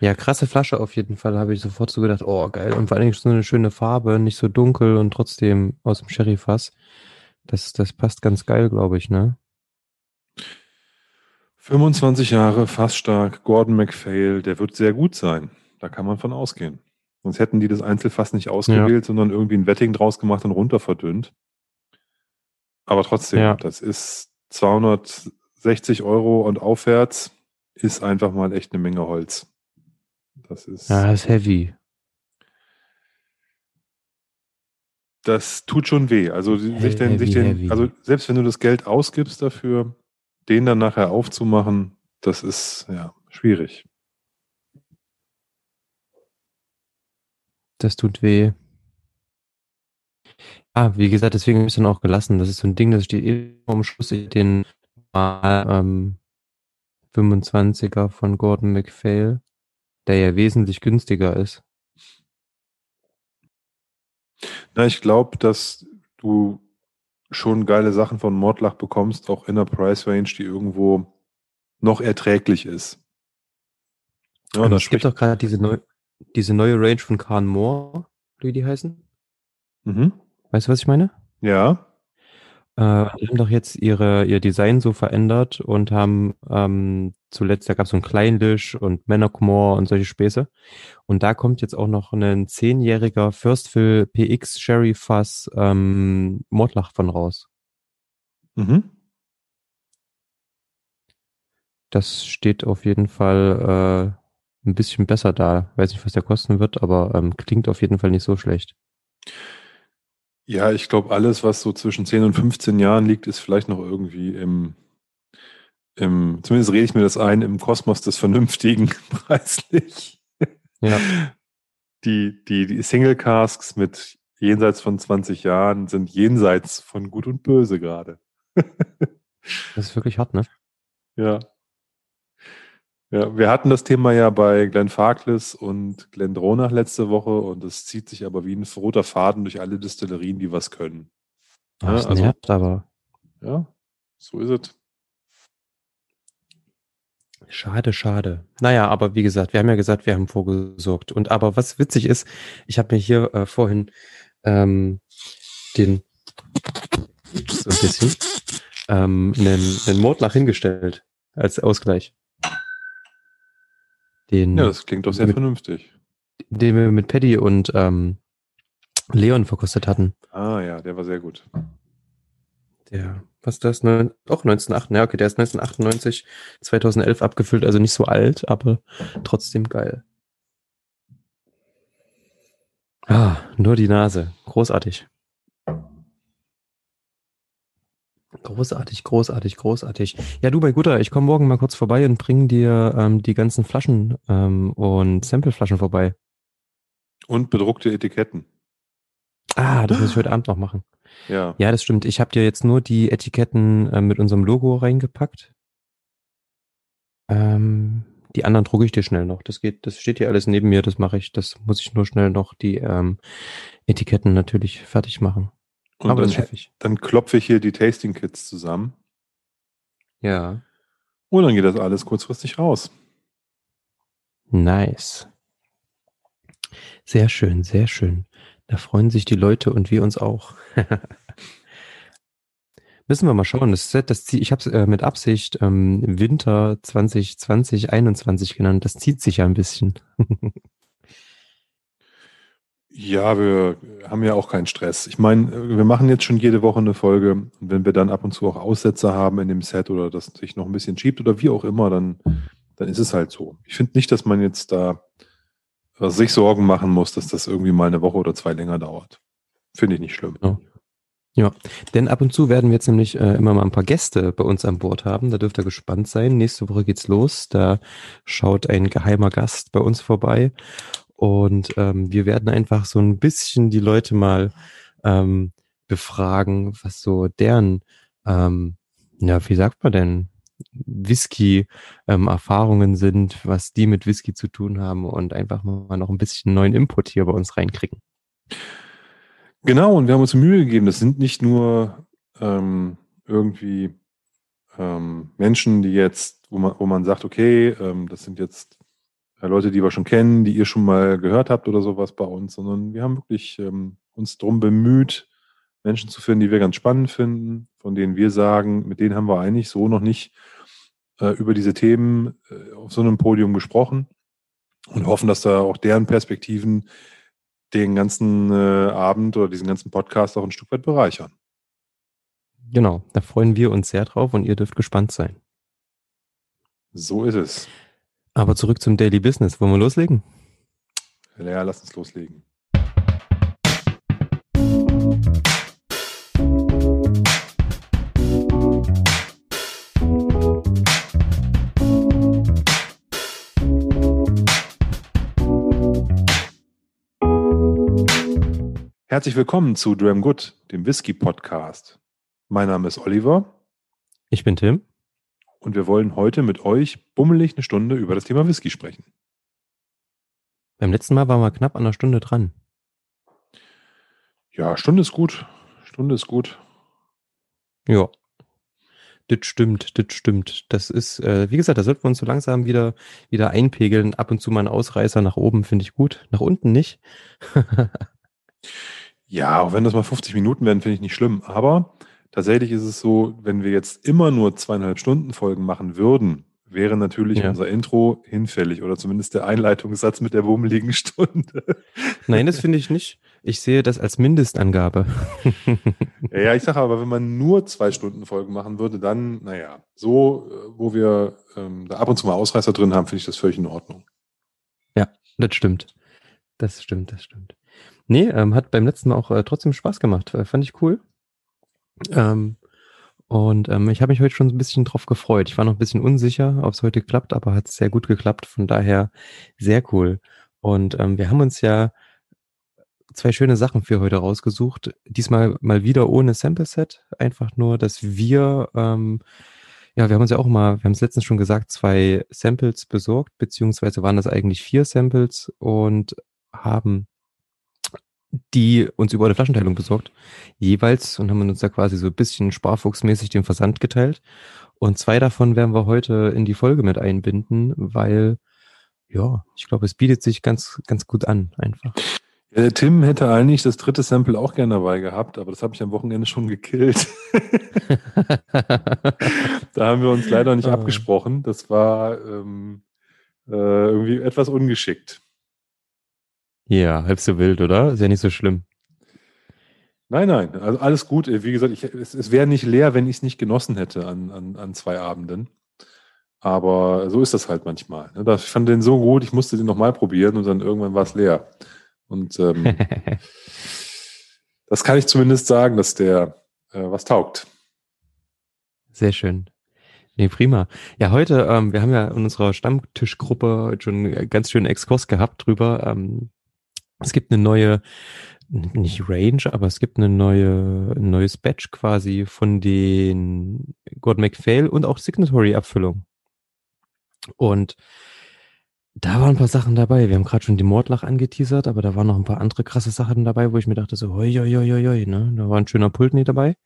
Ja, krasse Flasche auf jeden Fall, habe ich sofort so gedacht, oh geil. Und vor allen Dingen so eine schöne Farbe, nicht so dunkel und trotzdem aus dem Sherryfass. Das, das passt ganz geil, glaube ich, ne? 25 Jahre, fast stark, Gordon MacPhail, der wird sehr gut sein. Da kann man von ausgehen. Sonst hätten die das Einzelfass nicht ausgewählt, ja. sondern irgendwie ein Wetting draus gemacht und runter verdünnt. Aber trotzdem, ja. das ist 260 Euro und aufwärts ist einfach mal echt eine Menge Holz. Das ist. Ja, das ist heavy. Das tut schon weh. Also heavy, sich den, sich den, also selbst wenn du das Geld ausgibst dafür, den dann nachher aufzumachen, das ist ja schwierig. Das tut weh. Ah, wie gesagt, deswegen habe ich es dann auch gelassen. Das ist so ein Ding, das steht eh am Schluss den mal ähm, 25er von Gordon MacPhail, der ja wesentlich günstiger ist. Na, ich glaube, dass du schon geile Sachen von Mordlach bekommst, auch in der Price Range, die irgendwo noch erträglich ist. Ja, es gibt doch gerade diese, neu, diese neue Range von Khan Moore, wie die heißen. Mhm. Weißt du, was ich meine? Ja. Äh, die haben doch jetzt ihre, ihr Design so verändert und haben ähm, zuletzt, da gab es so ein Kleinlisch und Manacmore und solche Späße. Und da kommt jetzt auch noch ein zehnjähriger Firstville PX Sherry Fass ähm, Mordlach von raus. Mhm. Das steht auf jeden Fall äh, ein bisschen besser da. Weiß nicht, was der kosten wird, aber ähm, klingt auf jeden Fall nicht so schlecht. Ja, ich glaube, alles, was so zwischen 10 und 15 Jahren liegt, ist vielleicht noch irgendwie im, im zumindest rede ich mir das ein, im Kosmos des Vernünftigen preislich. Ja. Die, die, die Single Casks mit jenseits von 20 Jahren sind jenseits von Gut und Böse gerade. das ist wirklich hart, ne? Ja. Ja, wir hatten das Thema ja bei Glenn Farkless und Glenn Dronach letzte Woche und es zieht sich aber wie ein roter Faden durch alle Destillerien, die was können. Ja, das also, nervt aber. Ja, so ist es. Schade, schade. Naja, aber wie gesagt, wir haben ja gesagt, wir haben vorgesorgt. Und aber was witzig ist, ich habe mir hier äh, vorhin ähm, den so ein bisschen ähm, einen, einen Mordlach hingestellt als Ausgleich. Den, ja, das klingt doch sehr mit, vernünftig. Den wir mit Paddy und ähm, Leon verkostet hatten. Ah ja, der war sehr gut. Der, was ist das? Ne, auch 1998. Ja, okay, der ist 1998, 2011 abgefüllt, also nicht so alt, aber trotzdem geil. Ah, nur die Nase. Großartig. Großartig, großartig, großartig. Ja, du, mein Guter, ich komme morgen mal kurz vorbei und bringe dir ähm, die ganzen Flaschen ähm, und Sampleflaschen vorbei. Und bedruckte Etiketten. Ah, das muss ich heute Abend noch machen. Ja. Ja, das stimmt. Ich habe dir jetzt nur die Etiketten äh, mit unserem Logo reingepackt. Ähm, die anderen drucke ich dir schnell noch. Das geht, das steht hier alles neben mir, das mache ich. Das muss ich nur schnell noch die ähm, Etiketten natürlich fertig machen. Und Aber dann, dann klopfe ich hier die Tasting Kits zusammen. Ja. Und dann geht das alles kurzfristig raus. Nice. Sehr schön, sehr schön. Da freuen sich die Leute und wir uns auch. Müssen wir mal schauen. Das Set, das zieht, ich habe es äh, mit Absicht ähm, Winter 2020, 21 genannt. Das zieht sich ja ein bisschen. Ja, wir haben ja auch keinen Stress. Ich meine, wir machen jetzt schon jede Woche eine Folge und wenn wir dann ab und zu auch Aussätze haben in dem Set oder das sich noch ein bisschen schiebt oder wie auch immer, dann, dann ist es halt so. Ich finde nicht, dass man jetzt da sich Sorgen machen muss, dass das irgendwie mal eine Woche oder zwei länger dauert. Finde ich nicht schlimm. Ja. ja. denn ab und zu werden wir jetzt nämlich äh, immer mal ein paar Gäste bei uns an Bord haben. Da dürft ihr gespannt sein. Nächste Woche geht's los. Da schaut ein geheimer Gast bei uns vorbei und ähm, wir werden einfach so ein bisschen die Leute mal ähm, befragen, was so deren, ähm, ja, wie sagt man denn, Whisky-Erfahrungen ähm, sind, was die mit Whisky zu tun haben und einfach mal noch ein bisschen neuen Input hier bei uns reinkriegen. Genau, und wir haben uns Mühe gegeben. Das sind nicht nur ähm, irgendwie ähm, Menschen, die jetzt, wo man, wo man sagt, okay, ähm, das sind jetzt Leute, die wir schon kennen, die ihr schon mal gehört habt oder sowas bei uns, sondern wir haben wirklich ähm, uns darum bemüht, Menschen zu finden, die wir ganz spannend finden, von denen wir sagen, mit denen haben wir eigentlich so noch nicht äh, über diese Themen äh, auf so einem Podium gesprochen und hoffen, dass da auch deren Perspektiven den ganzen äh, Abend oder diesen ganzen Podcast auch ein Stück weit bereichern. Genau, da freuen wir uns sehr drauf und ihr dürft gespannt sein. So ist es. Aber zurück zum Daily Business. Wollen wir loslegen? Ja, lass uns loslegen. Herzlich willkommen zu Dram Good, dem Whisky Podcast. Mein Name ist Oliver. Ich bin Tim. Und wir wollen heute mit euch bummelig eine Stunde über das Thema Whisky sprechen. Beim letzten Mal waren wir knapp an einer Stunde dran. Ja, Stunde ist gut. Stunde ist gut. Ja. Das stimmt, das stimmt. Das ist, äh, wie gesagt, da sollten wir uns so langsam wieder, wieder einpegeln. Ab und zu mal ein Ausreißer nach oben finde ich gut. Nach unten nicht. Ja, auch wenn das mal 50 Minuten werden, finde ich nicht schlimm. Aber tatsächlich ist es so, wenn wir jetzt immer nur zweieinhalb Stunden Folgen machen würden, wäre natürlich ja. unser Intro hinfällig oder zumindest der Einleitungssatz mit der wummeligen Stunde. Nein, das finde ich nicht. Ich sehe das als Mindestangabe. ja, ja, ich sage aber, wenn man nur zwei Stunden Folgen machen würde, dann, naja, so, äh, wo wir ähm, da ab und zu mal Ausreißer drin haben, finde ich das völlig in Ordnung. Ja, das stimmt. Das stimmt, das stimmt. Nee, ähm, hat beim letzten Mal auch äh, trotzdem Spaß gemacht. Äh, fand ich cool. Ähm, und ähm, ich habe mich heute schon ein bisschen drauf gefreut. Ich war noch ein bisschen unsicher, ob es heute klappt, aber hat sehr gut geklappt. Von daher sehr cool. Und ähm, wir haben uns ja zwei schöne Sachen für heute rausgesucht. Diesmal mal wieder ohne Sample Set. Einfach nur, dass wir, ähm, ja, wir haben uns ja auch mal, wir haben es letztens schon gesagt, zwei Samples besorgt, beziehungsweise waren das eigentlich vier Samples und haben die uns über eine Flaschenteilung besorgt, jeweils und haben uns da quasi so ein bisschen sparfuchsmäßig den Versand geteilt. Und zwei davon werden wir heute in die Folge mit einbinden, weil, ja, ich glaube, es bietet sich ganz, ganz gut an, einfach. Ja, der Tim hätte eigentlich das dritte Sample auch gerne dabei gehabt, aber das habe ich am Wochenende schon gekillt. da haben wir uns leider nicht ah. abgesprochen. Das war ähm, äh, irgendwie etwas ungeschickt. Ja, halb so wild, oder? Ist ja nicht so schlimm. Nein, nein, also alles gut. Wie gesagt, ich, es, es wäre nicht leer, wenn ich es nicht genossen hätte an, an, an zwei Abenden. Aber so ist das halt manchmal. Ne? Ich fand den so gut, ich musste den nochmal probieren und dann irgendwann war es leer. Und ähm, das kann ich zumindest sagen, dass der äh, was taugt. Sehr schön. Nee, prima. Ja, heute, ähm, wir haben ja in unserer Stammtischgruppe schon einen ganz schönen Exkurs gehabt drüber, ähm, es gibt eine neue, nicht Range, aber es gibt eine neue, ein neues Batch quasi von den God McPhail und auch Signatory-Abfüllung. Und da waren ein paar Sachen dabei. Wir haben gerade schon die Mordlach angeteasert, aber da waren noch ein paar andere krasse Sachen dabei, wo ich mir dachte so, hoi, hoi, hoi, hoi, ne? Da war ein schöner Pultney dabei.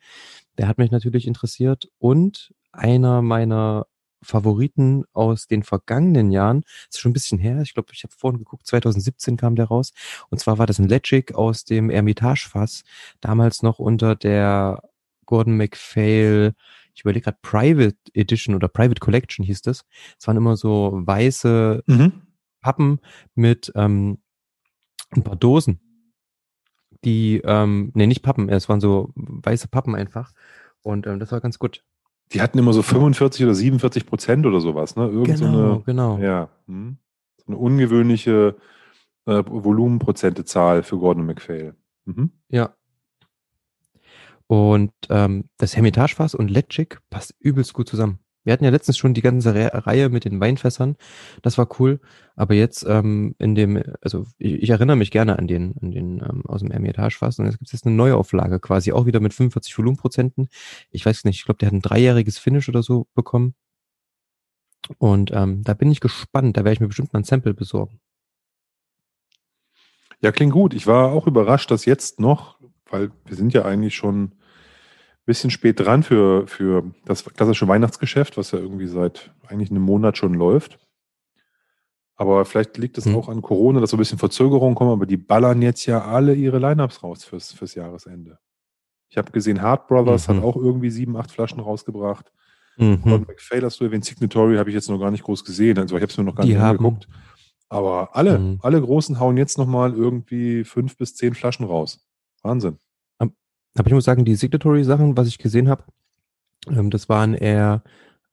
Der hat mich natürlich interessiert. Und einer meiner Favoriten aus den vergangenen Jahren. Das ist schon ein bisschen her. Ich glaube, ich habe vorhin geguckt, 2017 kam der raus. Und zwar war das ein Legic aus dem Ermitage-Fass. Damals noch unter der Gordon MacPhail, ich überlege gerade, Private Edition oder Private Collection hieß das. Es waren immer so weiße mhm. Pappen mit ähm, ein paar Dosen. Die, ähm, nee, nicht Pappen, es waren so weiße Pappen einfach. Und ähm, das war ganz gut. Die hatten immer so 45 oder 47 Prozent oder sowas, ne? Irgend genau, so eine, genau. Ja, hm, so eine ungewöhnliche äh, Volumenprozentezahl für Gordon MacPhail. Mhm. Ja. Und ähm, das Hermitagefass und Letschik passt übelst gut zusammen. Wir hatten ja letztens schon die ganze Re Reihe mit den Weinfässern. Das war cool. Aber jetzt ähm, in dem, also ich, ich erinnere mich gerne an den, an den ähm, aus dem Ermitagefass. Und jetzt gibt es jetzt eine Neuauflage quasi, auch wieder mit 45 Volumenprozenten. Ich weiß nicht, ich glaube, der hat ein dreijähriges Finish oder so bekommen. Und ähm, da bin ich gespannt. Da werde ich mir bestimmt mal ein Sample besorgen. Ja, klingt gut. Ich war auch überrascht, dass jetzt noch, weil wir sind ja eigentlich schon bisschen spät dran für, für das klassische Weihnachtsgeschäft, was ja irgendwie seit eigentlich einem Monat schon läuft. Aber vielleicht liegt es hm. auch an Corona, dass so ein bisschen Verzögerungen kommen, aber die ballern jetzt ja alle ihre Lineups raus fürs, fürs Jahresende. Ich habe gesehen, Hart Brothers mhm. hat auch irgendwie sieben, acht Flaschen rausgebracht. Mhm. Und McPhail hast du erwähnt, Signatory habe ich jetzt noch gar nicht groß gesehen. Also ich habe es mir noch gar die nicht angeguckt. Aber alle, mhm. alle Großen hauen jetzt nochmal irgendwie fünf bis zehn Flaschen raus. Wahnsinn. Aber ich muss sagen, die Signatory-Sachen, was ich gesehen habe, ähm, das waren eher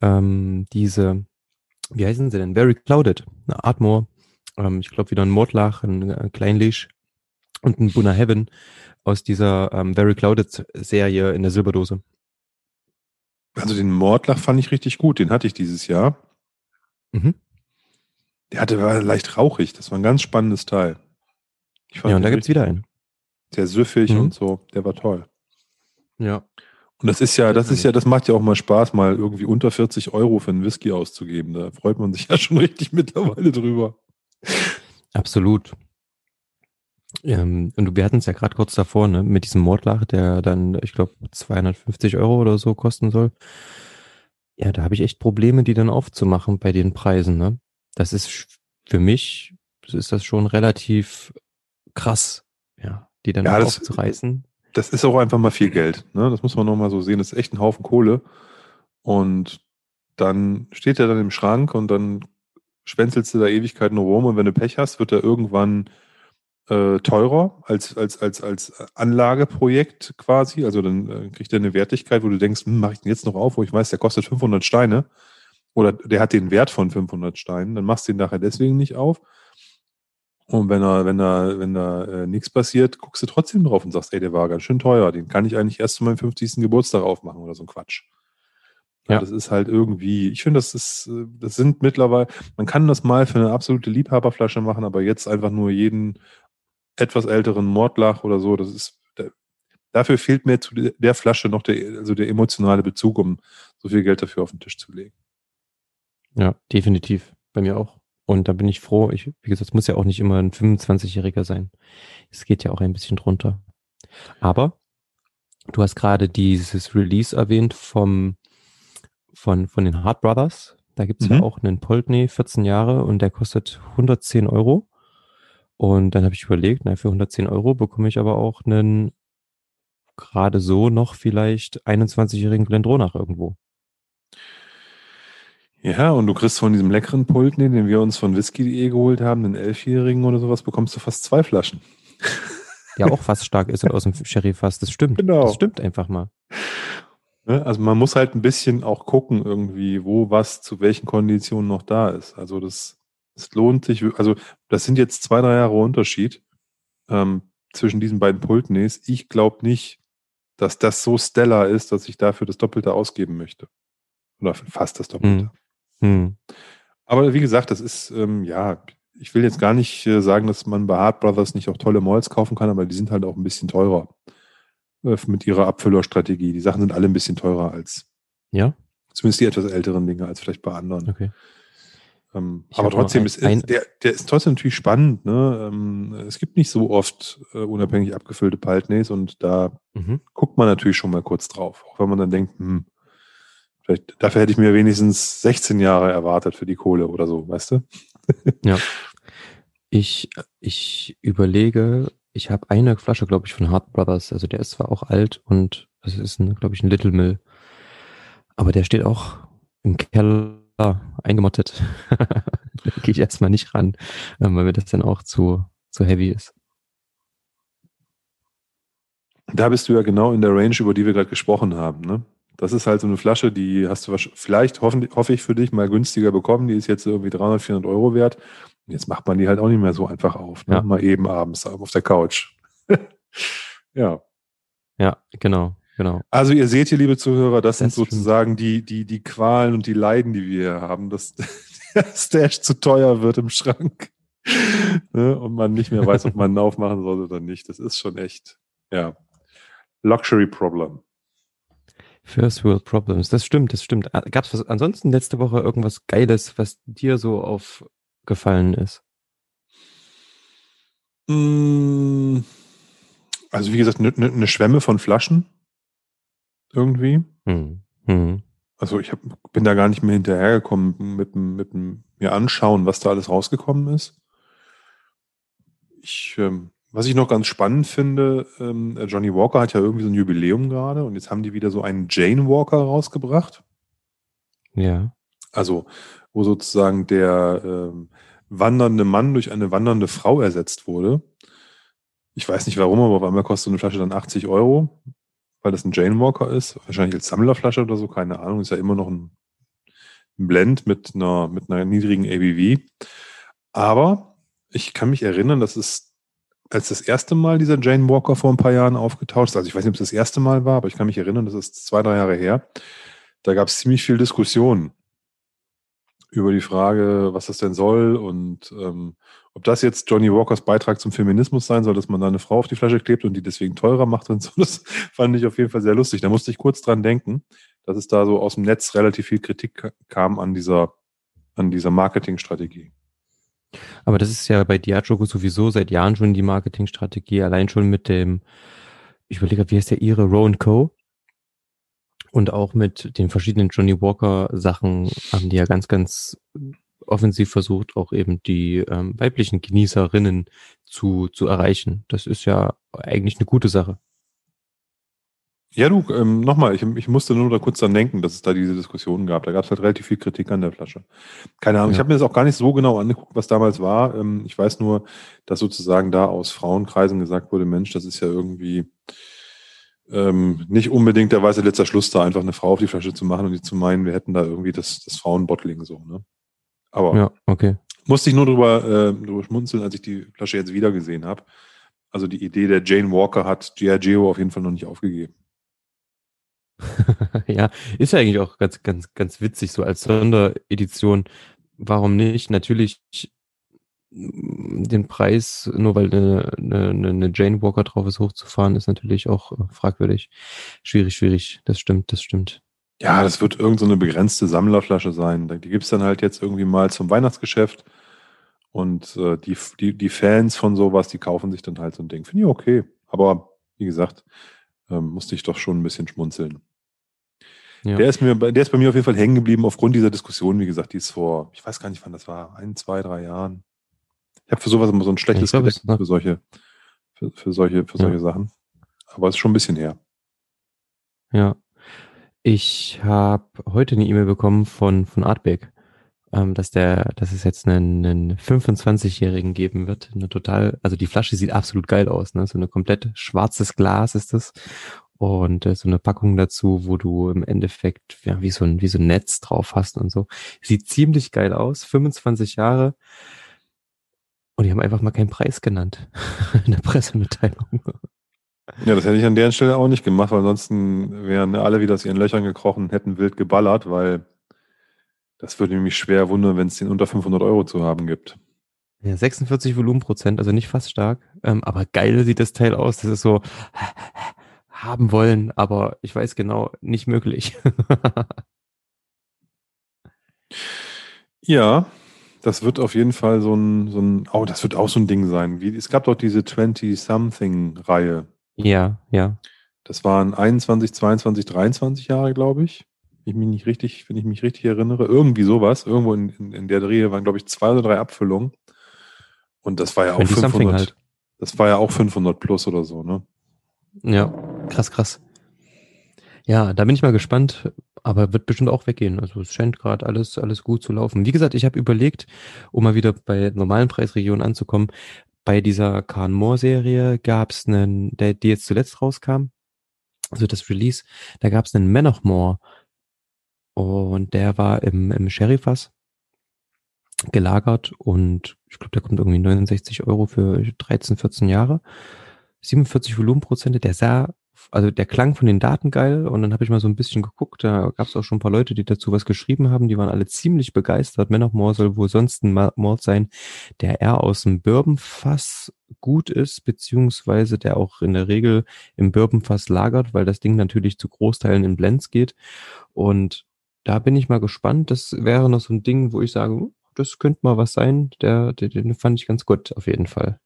ähm, diese, wie heißen sie denn? Very Clouded, eine Atmore, ähm, ich glaube wieder ein Mordlach, ein, ein Kleinlisch und ein Buna Heaven aus dieser ähm, Very Clouded Serie in der Silberdose. Also den Mordlach fand ich richtig gut, den hatte ich dieses Jahr. Mhm. Der hatte war leicht rauchig, das war ein ganz spannendes Teil. ja, und da gibt es wieder einen. Sehr süffig mhm. und so, der war toll. Ja. Und das ist ja, das ist ja, das macht ja auch mal Spaß, mal irgendwie unter 40 Euro für einen Whisky auszugeben. Da freut man sich ja schon richtig mittlerweile drüber. Absolut. Ähm, und wir hatten es ja gerade kurz davor, ne, mit diesem Mordlach, der dann, ich glaube, 250 Euro oder so kosten soll. Ja, da habe ich echt Probleme, die dann aufzumachen bei den Preisen, ne? Das ist für mich, ist das schon relativ krass, ja, die dann ja, aufzureißen. Das ist auch einfach mal viel Geld, ne? Das muss man nochmal so sehen. Das ist echt ein Haufen Kohle. Und dann steht er dann im Schrank und dann schwänzelst du da Ewigkeiten rum und wenn du Pech hast, wird er irgendwann äh, teurer als, als, als, als Anlageprojekt quasi. Also dann äh, kriegt er eine Wertigkeit, wo du denkst, hm, mache ich den jetzt noch auf, wo ich weiß, der kostet 500 Steine oder der hat den Wert von 500 Steinen, dann machst du ihn nachher deswegen nicht auf. Und wenn er, wenn da, wenn da äh, nichts passiert, guckst du trotzdem drauf und sagst, ey, der war ganz schön teuer, den kann ich eigentlich erst zu meinem 50. Geburtstag aufmachen oder so ein Quatsch. Ja. Das ist halt irgendwie, ich finde, das ist, äh, das sind mittlerweile, man kann das mal für eine absolute Liebhaberflasche machen, aber jetzt einfach nur jeden etwas älteren Mordlach oder so, das ist, dafür fehlt mir zu der Flasche noch der, also der emotionale Bezug, um so viel Geld dafür auf den Tisch zu legen. Ja, definitiv. Bei mir auch. Und da bin ich froh. Ich, wie gesagt, es muss ja auch nicht immer ein 25-Jähriger sein. Es geht ja auch ein bisschen drunter. Aber du hast gerade dieses Release erwähnt vom, von, von den Hart Brothers. Da gibt's mhm. ja auch einen Poltney, 14 Jahre, und der kostet 110 Euro. Und dann habe ich überlegt, na, für 110 Euro bekomme ich aber auch einen gerade so noch vielleicht 21-jährigen Glendronach irgendwo. Ja, und du kriegst von diesem leckeren Pult, den wir uns von Whisky.de geholt haben, den Elfjährigen oder sowas, bekommst du fast zwei Flaschen. Ja, auch fast stark ist aus dem Sherry-Fass. Das stimmt. Genau. Das stimmt einfach mal. Ne, also man muss halt ein bisschen auch gucken irgendwie, wo was zu welchen Konditionen noch da ist. Also das es lohnt sich, also das sind jetzt zwei, drei Jahre Unterschied ähm, zwischen diesen beiden Pultneys. Ich glaube nicht, dass das so stellar ist, dass ich dafür das Doppelte ausgeben möchte. Oder fast das Doppelte. Hm. Hm. Aber wie gesagt, das ist, ähm, ja, ich will jetzt gar nicht äh, sagen, dass man bei Hart Brothers nicht auch tolle Malls kaufen kann, aber die sind halt auch ein bisschen teurer äh, mit ihrer Abfüllerstrategie. Die Sachen sind alle ein bisschen teurer als. Ja. Zumindest die etwas älteren Dinge als vielleicht bei anderen. Okay. Ähm, aber trotzdem ist, ein, der, der ist trotzdem natürlich spannend. Ne? Ähm, es gibt nicht so oft äh, unabhängig abgefüllte Paltneys und da mhm. guckt man natürlich schon mal kurz drauf. Auch wenn man dann denkt, hm, vielleicht dafür hätte ich mir wenigstens 16 Jahre erwartet für die Kohle oder so, weißt du? ja. Ich, ich überlege, ich habe eine Flasche, glaube ich, von Hart Brothers. Also der ist zwar auch alt und es ist, glaube ich, ein Little Mill. Aber der steht auch im Keller eingemottet. da gehe ich erstmal nicht ran, ähm, weil mir das dann auch zu, zu heavy ist. Da bist du ja genau in der Range, über die wir gerade gesprochen haben. Ne? Das ist halt so eine Flasche, die hast du vielleicht, hoffen, hoffe ich für dich, mal günstiger bekommen. Die ist jetzt irgendwie 300, 400 Euro wert. Und jetzt macht man die halt auch nicht mehr so einfach auf. Ne? Ja. Mal eben abends auf der Couch. ja. Ja, genau. Genau. Also ihr seht hier, liebe Zuhörer, das, das sind sozusagen die, die, die Qualen und die Leiden, die wir haben, dass der Stash zu teuer wird im Schrank ne? und man nicht mehr weiß, ob man ihn aufmachen soll oder nicht. Das ist schon echt, ja, Luxury Problem. First World Problems, das stimmt, das stimmt. Gab es ansonsten letzte Woche irgendwas Geiles, was dir so aufgefallen ist? Mm, also wie gesagt, eine ne, ne Schwemme von Flaschen irgendwie. Mhm. Mhm. Also ich hab, bin da gar nicht mehr hinterhergekommen mit, mit, mir anschauen, was da alles rausgekommen ist. Ich, ähm, was ich noch ganz spannend finde, ähm, Johnny Walker hat ja irgendwie so ein Jubiläum gerade und jetzt haben die wieder so einen Jane Walker rausgebracht. Ja. Also, wo sozusagen der ähm, wandernde Mann durch eine wandernde Frau ersetzt wurde. Ich weiß nicht warum, aber auf einmal kostet so eine Flasche dann 80 Euro, weil das ein Jane Walker ist. Wahrscheinlich als Sammlerflasche oder so, keine Ahnung. Ist ja immer noch ein, ein Blend mit einer, mit einer niedrigen ABV. Aber ich kann mich erinnern, dass es als das erste Mal dieser Jane Walker vor ein paar Jahren aufgetaucht ist, also ich weiß nicht, ob es das erste Mal war, aber ich kann mich erinnern, das ist zwei, drei Jahre her, da gab es ziemlich viel Diskussion über die Frage, was das denn soll und ähm, ob das jetzt Johnny Walkers Beitrag zum Feminismus sein soll, dass man da eine Frau auf die Flasche klebt und die deswegen teurer macht und so. Das fand ich auf jeden Fall sehr lustig. Da musste ich kurz dran denken, dass es da so aus dem Netz relativ viel Kritik kam an dieser, an dieser Marketingstrategie. Aber das ist ja bei Diageo sowieso seit Jahren schon die Marketingstrategie, allein schon mit dem, ich überlege, wie heißt der ihre, Rowan Co. Und auch mit den verschiedenen Johnny Walker Sachen haben die ja ganz, ganz offensiv versucht, auch eben die ähm, weiblichen Genießerinnen zu, zu erreichen. Das ist ja eigentlich eine gute Sache. Ja, du, ähm, nochmal, ich, ich musste nur da kurz dran denken, dass es da diese Diskussionen gab. Da gab es halt relativ viel Kritik an der Flasche. Keine Ahnung, ja. ich habe mir das auch gar nicht so genau angeguckt, was damals war. Ähm, ich weiß nur, dass sozusagen da aus Frauenkreisen gesagt wurde, Mensch, das ist ja irgendwie ähm, nicht unbedingt der weiße letzter Schluss da, einfach eine Frau auf die Flasche zu machen und die zu meinen, wir hätten da irgendwie das, das Frauenbottling so, ne? Aber ja, okay. musste ich nur drüber, äh, drüber schmunzeln, als ich die Flasche jetzt wieder gesehen habe. Also die Idee der Jane Walker hat G.I. Geo auf jeden Fall noch nicht aufgegeben. ja, ist ja eigentlich auch ganz, ganz, ganz witzig, so als Sonderedition. Warum nicht? Natürlich den Preis, nur weil eine, eine, eine Jane Walker drauf ist, hochzufahren, ist natürlich auch äh, fragwürdig. Schwierig, schwierig. Das stimmt, das stimmt. Ja, das wird irgendeine so begrenzte Sammlerflasche sein. Die gibt's dann halt jetzt irgendwie mal zum Weihnachtsgeschäft. Und äh, die, die, die Fans von sowas, die kaufen sich dann halt so ein Ding. Finde ich okay. Aber wie gesagt, ähm, musste ich doch schon ein bisschen schmunzeln. Ja. Der, ist mir, der ist bei mir auf jeden Fall hängen geblieben aufgrund dieser Diskussion, wie gesagt, die ist vor, ich weiß gar nicht, wann das war, ein, zwei, drei Jahren. Ich habe für sowas immer so ein schlechtes ja, Gedächtnis für solche, für, für solche, für solche ja. Sachen. Aber es ist schon ein bisschen her. Ja. Ich habe heute eine E-Mail bekommen von, von Artbeck, ähm, dass der, dass es jetzt einen, einen 25-Jährigen geben wird. Eine total, also die Flasche sieht absolut geil aus, ne? So eine komplett schwarzes Glas ist das. Und äh, so eine Packung dazu, wo du im Endeffekt ja, wie so ein, wie so ein Netz drauf hast und so. Sieht ziemlich geil aus. 25 Jahre. Und die haben einfach mal keinen Preis genannt in der Pressemitteilung. Ja, das hätte ich an der Stelle auch nicht gemacht, weil ansonsten wären alle wieder aus ihren Löchern gekrochen und hätten wild geballert, weil das würde mich schwer wundern, wenn es den unter 500 Euro zu haben gibt. Ja, 46 Volumenprozent, also nicht fast stark, ähm, aber geil sieht das Teil aus. Das ist so haben wollen, aber ich weiß genau, nicht möglich. ja, das wird auf jeden Fall so ein, so ein, oh, das wird auch so ein Ding sein. Wie, es gab doch diese 20-something-Reihe. Ja, ja. Das waren 21, 22, 23 Jahre, glaube ich. Ich mich nicht richtig, wenn ich mich richtig erinnere. Irgendwie sowas. Irgendwo in, in, in der Dreh waren, glaube ich, zwei oder drei Abfüllungen. Und das war ja auch 500. Halt. Das war ja auch 500 plus oder so, ne? Ja, krass, krass. Ja, da bin ich mal gespannt, aber wird bestimmt auch weggehen. Also es scheint gerade alles, alles gut zu laufen. Wie gesagt, ich habe überlegt, um mal wieder bei normalen Preisregionen anzukommen, bei dieser Khan Moore Serie gab es einen, der, die jetzt zuletzt rauskam, also das Release, da gab es einen Man of More und der war im, im Sherry-Fass gelagert und ich glaube, der kommt irgendwie 69 Euro für 13, 14 Jahre. 47 Volumenprozente, der sah also der klang von den Daten geil und dann habe ich mal so ein bisschen geguckt, da gab es auch schon ein paar Leute, die dazu was geschrieben haben, die waren alle ziemlich begeistert. Man of More soll wohl sonst ein Mord sein, der eher aus dem Bourbonfass gut ist, beziehungsweise der auch in der Regel im Bourbonfass lagert, weil das Ding natürlich zu Großteilen in Blends geht und da bin ich mal gespannt. Das wäre noch so ein Ding, wo ich sage, hm, das könnte mal was sein. Der, der, den fand ich ganz gut, auf jeden Fall.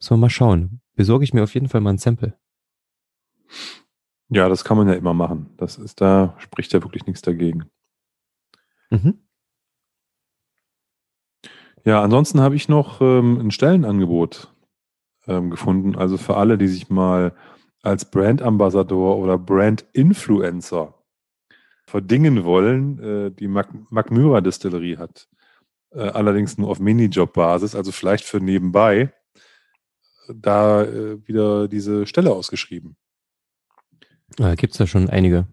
Wir mal schauen besorge ich mir auf jeden Fall mal ein Sample. Ja, das kann man ja immer machen. Das ist da, spricht ja wirklich nichts dagegen. Mhm. Ja, ansonsten habe ich noch ähm, ein Stellenangebot ähm, gefunden. Also für alle, die sich mal als Brand-Ambassador oder Brand-Influencer verdingen wollen, äh, die Mac Distillerie hat. Äh, allerdings nur auf Minijob-Basis, also vielleicht für nebenbei, da äh, wieder diese Stelle ausgeschrieben. Äh, gibt es da schon einige.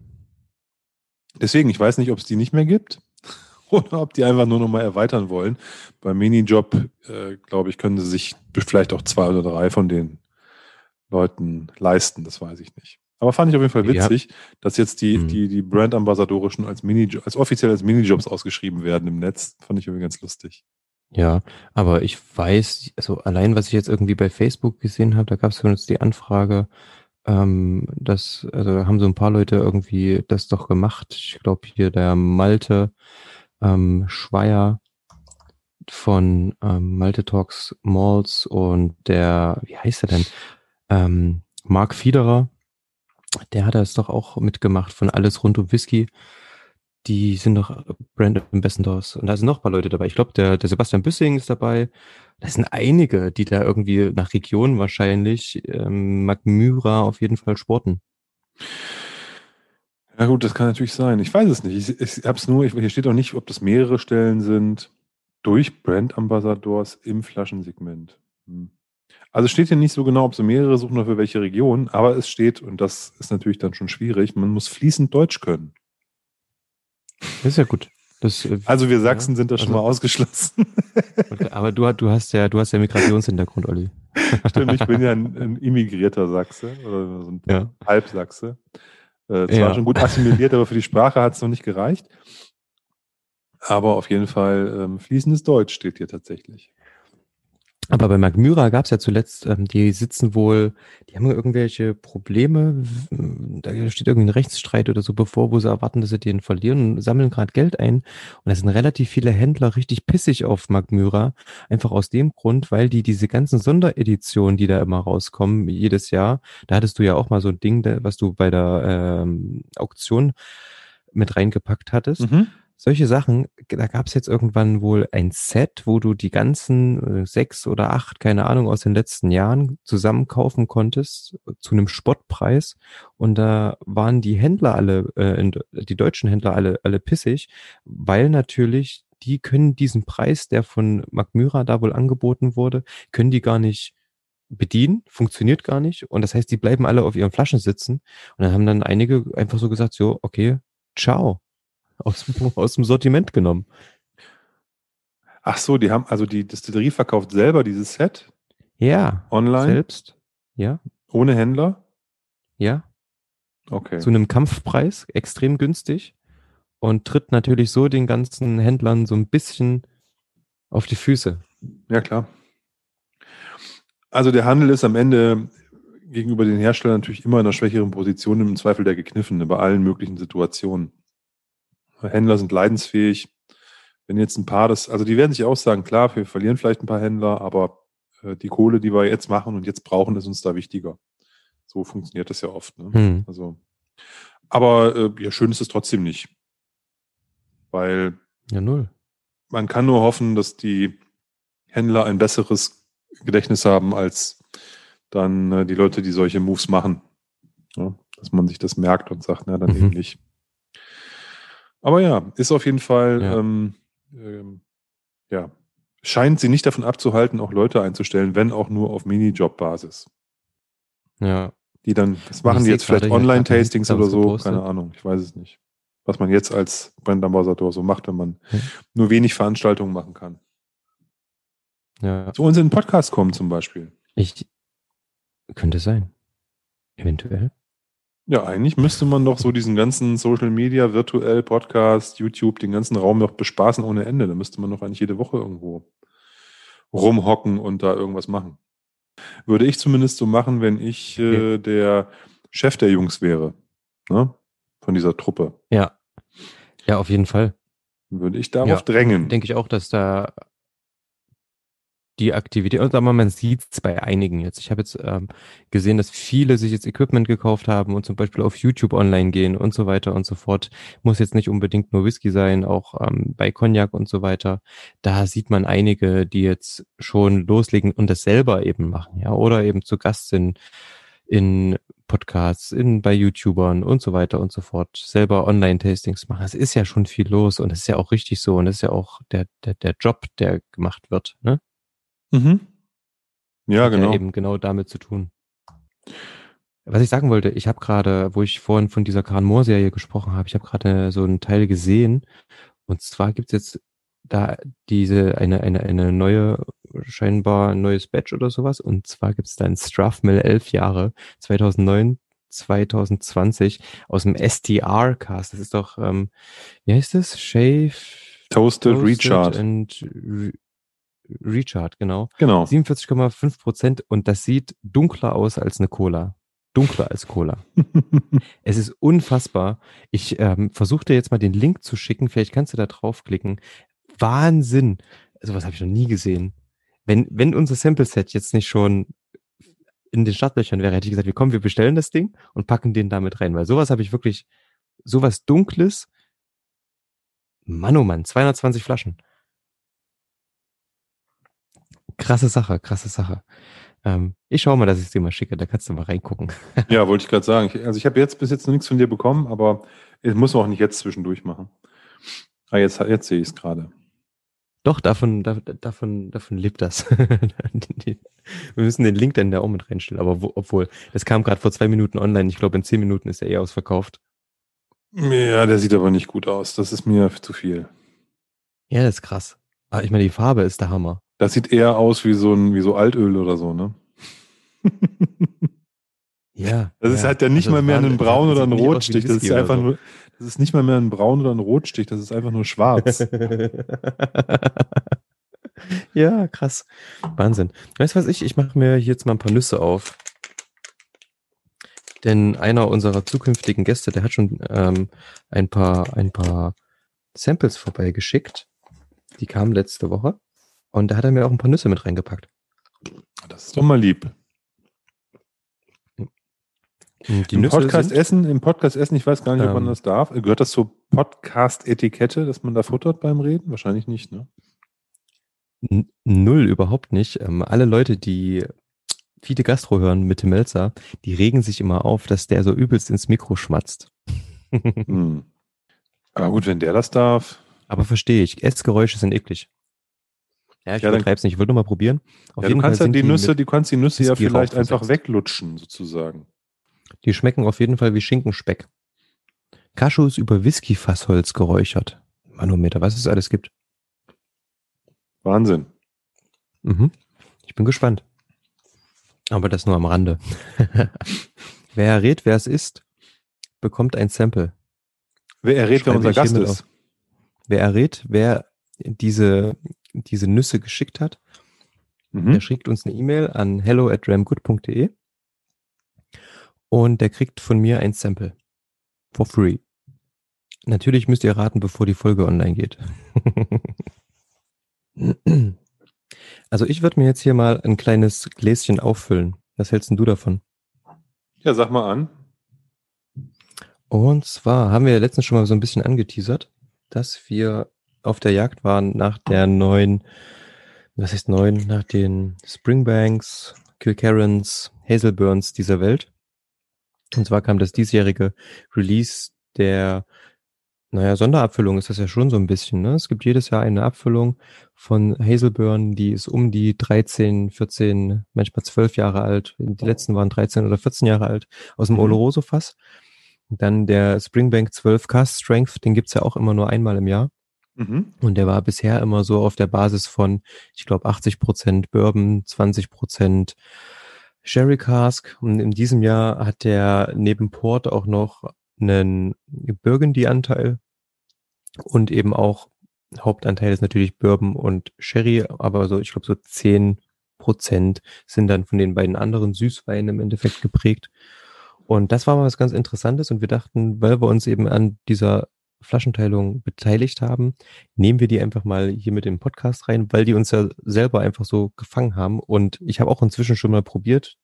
Deswegen, ich weiß nicht, ob es die nicht mehr gibt oder ob die einfach nur nochmal erweitern wollen. Beim Minijob, äh, glaube ich, können sie sich vielleicht auch zwei oder drei von den Leuten leisten, das weiß ich nicht. Aber fand ich auf jeden Fall witzig, ja. dass jetzt die, mhm. die, die Brand-Ambassadore schon als Mini, als offiziell als Minijobs ausgeschrieben werden im Netz. Fand ich irgendwie ganz lustig. Ja, aber ich weiß, also allein was ich jetzt irgendwie bei Facebook gesehen habe, da gab es uns die Anfrage, ähm, dass, also haben so ein paar Leute irgendwie das doch gemacht. Ich glaube hier der Malte ähm, Schweier von ähm, Malte Talks Malls und der, wie heißt er denn? Ähm, Mark Fiederer, der hat das doch auch mitgemacht von Alles rund um Whisky. Die sind doch Brand Ambassadors. Und da sind noch ein paar Leute dabei. Ich glaube, der, der Sebastian Büssing ist dabei. Das sind einige, die da irgendwie nach Region wahrscheinlich ähm, Magmyra auf jeden Fall sporten. Ja gut, das kann natürlich sein. Ich weiß es nicht. Ich, ich habe es nur, ich, hier steht auch nicht, ob das mehrere Stellen sind durch Brand Ambassadors im Flaschensegment. Hm. Also steht hier nicht so genau, ob sie mehrere suchen oder für welche Region, aber es steht, und das ist natürlich dann schon schwierig, man muss fließend Deutsch können. Das ist ja gut. Das, äh, also wir Sachsen ja, sind da schon also, mal ausgeschlossen. aber du, du hast ja, du hast ja Migrationshintergrund, Olli. Stimmt, ich bin ja ein, ein immigrierter Sachse oder so ein ja. Halbsachse. Äh, zwar ja. schon gut assimiliert, aber für die Sprache hat es noch nicht gereicht. Aber auf jeden Fall ähm, fließendes Deutsch steht hier tatsächlich. Aber bei Magmyra gab es ja zuletzt, ähm, die sitzen wohl, die haben irgendwelche Probleme, da steht irgendwie ein Rechtsstreit oder so bevor, wo sie erwarten, dass sie den verlieren und sammeln gerade Geld ein. Und da sind relativ viele Händler richtig pissig auf Magmyra, einfach aus dem Grund, weil die diese ganzen Sondereditionen, die da immer rauskommen, jedes Jahr, da hattest du ja auch mal so ein Ding, was du bei der ähm, Auktion mit reingepackt hattest. Mhm solche Sachen, da gab es jetzt irgendwann wohl ein Set, wo du die ganzen äh, sechs oder acht, keine Ahnung, aus den letzten Jahren zusammen kaufen konntest zu einem Spottpreis. Und da waren die Händler alle, äh, die deutschen Händler alle, alle pissig, weil natürlich die können diesen Preis, der von Magmyra da wohl angeboten wurde, können die gar nicht bedienen, funktioniert gar nicht. Und das heißt, die bleiben alle auf ihren Flaschen sitzen. Und dann haben dann einige einfach so gesagt, so, okay, ciao aus, aus dem Sortiment genommen. Ach so, die haben, also die Distillerie verkauft selber dieses Set? Ja. Online? Selbst? Ja. Ohne Händler? Ja. Okay. Zu einem Kampfpreis, extrem günstig und tritt natürlich so den ganzen Händlern so ein bisschen auf die Füße. Ja, klar. Also der Handel ist am Ende gegenüber den Herstellern natürlich immer in einer schwächeren Position, im Zweifel der Gekniffene, bei allen möglichen Situationen. Händler sind leidensfähig. Wenn jetzt ein paar das, also die werden sich auch sagen, klar, wir verlieren vielleicht ein paar Händler, aber äh, die Kohle, die wir jetzt machen und jetzt brauchen, ist uns da wichtiger. So funktioniert das ja oft. Ne? Hm. Also, aber äh, ja, schön ist es trotzdem nicht. Weil ja, null. man kann nur hoffen, dass die Händler ein besseres Gedächtnis haben als dann äh, die Leute, die solche Moves machen. Ja? Dass man sich das merkt und sagt, na, dann mhm. eben nicht. Aber ja, ist auf jeden Fall, ja. Ähm, ähm, ja, scheint sie nicht davon abzuhalten, auch Leute einzustellen, wenn auch nur auf Minijob-Basis. Ja. Die dann, das machen die jetzt vielleicht Online-Tastings oder so, gepostet. keine Ahnung, ich weiß es nicht. Was man jetzt als Brand-Ambassador so macht, wenn man hm. nur wenig Veranstaltungen machen kann. Ja. Zu uns in den Podcast kommen zum Beispiel. Ich, könnte sein. Eventuell. Ja, eigentlich müsste man doch so diesen ganzen Social Media, virtuell, Podcast, YouTube, den ganzen Raum noch bespaßen ohne Ende. Da müsste man doch eigentlich jede Woche irgendwo rumhocken und da irgendwas machen. Würde ich zumindest so machen, wenn ich äh, der Chef der Jungs wäre. Ne? Von dieser Truppe. Ja. Ja, auf jeden Fall. Würde ich darauf ja, drängen. Denke ich auch, dass da die Aktivität, und aber man sieht es bei einigen jetzt. Ich habe jetzt ähm, gesehen, dass viele sich jetzt Equipment gekauft haben und zum Beispiel auf YouTube online gehen und so weiter und so fort. Muss jetzt nicht unbedingt nur Whisky sein, auch ähm, bei Cognac und so weiter. Da sieht man einige, die jetzt schon loslegen und das selber eben machen, ja, oder eben zu Gast sind in Podcasts, in, bei YouTubern und so weiter und so fort, selber Online-Tastings machen. Es ist ja schon viel los und es ist ja auch richtig so und es ist ja auch der, der, der Job, der gemacht wird, ne? Mhm. Ja, Hat genau. Ja eben genau damit zu tun. Was ich sagen wollte, ich habe gerade, wo ich vorhin von dieser Karen Moore-Serie gesprochen habe, ich habe gerade so einen Teil gesehen. Und zwar gibt's jetzt da diese, eine, eine, eine neue, scheinbar ein neues Badge oder sowas. Und zwar gibt's da ein Strathmill elf Jahre, 2009, 2020, aus dem STR-Cast. Das ist doch, ähm, wie heißt das? Shave, Toasted, Recharge. and Re Recharge, genau. Genau. 47,5 Prozent und das sieht dunkler aus als eine Cola. Dunkler als Cola. es ist unfassbar. Ich ähm, versuche dir jetzt mal den Link zu schicken. Vielleicht kannst du da draufklicken. Wahnsinn. Sowas habe ich noch nie gesehen. Wenn, wenn unser Sample-Set jetzt nicht schon in den Startlöchern wäre, hätte ich gesagt, wir kommen, wir bestellen das Ding und packen den damit rein. Weil sowas habe ich wirklich, sowas Dunkles. Mann, oh Mann, 220 Flaschen krasse Sache, krasse Sache. Ähm, ich schaue mal, dass ich es dir mal schicke, da kannst du mal reingucken. ja, wollte ich gerade sagen. Ich, also ich habe jetzt bis jetzt noch nichts von dir bekommen, aber ich muss auch nicht jetzt zwischendurch machen. Ah, jetzt, jetzt sehe ich es gerade. Doch, davon, davon, davon lebt das. Wir müssen den Link dann da auch mit reinstellen, aber wo, obwohl, das kam gerade vor zwei Minuten online. Ich glaube, in zehn Minuten ist er eh ausverkauft. Ja, der sieht aber nicht gut aus. Das ist mir zu viel. Ja, das ist krass. Aber ich meine, die Farbe ist der Hammer. Das sieht eher aus wie so ein, wie so Altöl oder so, ne? ja. Das ist ja. halt ja nicht also mal mehr ein Braun oder ein Rotstich. Das ist einfach so. nur, das ist nicht mal mehr ein Braun oder ein Rotstich. Das ist einfach nur schwarz. ja, krass. Wahnsinn. Weißt du was ich? Ich mache mir hier jetzt mal ein paar Nüsse auf. Denn einer unserer zukünftigen Gäste, der hat schon ähm, ein paar, ein paar Samples vorbeigeschickt. Die kamen letzte Woche. Und da hat er mir auch ein paar Nüsse mit reingepackt. Das ist doch mal lieb. Die Im Nüsse Podcast sind, essen, im Podcast essen, ich weiß gar nicht, ob man ähm, das darf. Gehört das zur Podcast-Etikette, dass man da futtert beim Reden? Wahrscheinlich nicht, ne? Null, überhaupt nicht. Ähm, alle Leute, die viele Gastro hören mit dem Melzer, die regen sich immer auf, dass der so übelst ins Mikro schmatzt. hm. Aber gut, wenn der das darf. Aber verstehe ich. Essgeräusche sind eklig. Ja, ich ja, übertreib's nicht. Ich nur mal probieren. Auf ja, jeden du kannst Fall ja die, die Nüsse, du kannst die Nüsse ja vielleicht einfach weglutschen, sozusagen. Die schmecken auf jeden Fall wie Schinkenspeck. Kaschus über Whisky-Fassholz geräuchert. Manometer, was es alles gibt. Wahnsinn. Mhm. Ich bin gespannt. Aber das nur am Rande. wer errät, wer es ist, bekommt ein Sample. Wer errät, wer unser Gast ist? Auf. Wer errät, wer diese diese Nüsse geschickt hat. Mhm. Der schickt uns eine E-Mail an hello at ramgood.de und der kriegt von mir ein Sample. For free. Natürlich müsst ihr raten, bevor die Folge online geht. also ich würde mir jetzt hier mal ein kleines Gläschen auffüllen. Was hältst denn du davon? Ja, sag mal an. Und zwar haben wir letztens schon mal so ein bisschen angeteasert, dass wir auf der Jagd waren nach der neuen, was heißt neuen, nach den Springbanks, Kilkerrans, Hazelburns dieser Welt. Und zwar kam das diesjährige Release der, naja, Sonderabfüllung ist das ja schon so ein bisschen. Ne? Es gibt jedes Jahr eine Abfüllung von Hazelburn, die ist um die 13, 14, manchmal 12 Jahre alt. Die letzten waren 13 oder 14 Jahre alt, aus dem mhm. Oloroso-Fass. Dann der Springbank 12 Cast Strength, den gibt's ja auch immer nur einmal im Jahr. Mhm. Und der war bisher immer so auf der Basis von, ich glaube, 80 Prozent Bourbon, 20 Prozent Sherry Cask. Und in diesem Jahr hat der neben Port auch noch einen Burgundy-Anteil und eben auch Hauptanteil ist natürlich Bourbon und Sherry, aber so, ich glaube, so 10 Prozent sind dann von den beiden anderen Süßweinen im Endeffekt geprägt. Und das war mal was ganz Interessantes und wir dachten, weil wir uns eben an dieser Flaschenteilung beteiligt haben, nehmen wir die einfach mal hier mit dem Podcast rein, weil die uns ja selber einfach so gefangen haben. Und ich habe auch inzwischen schon mal probiert,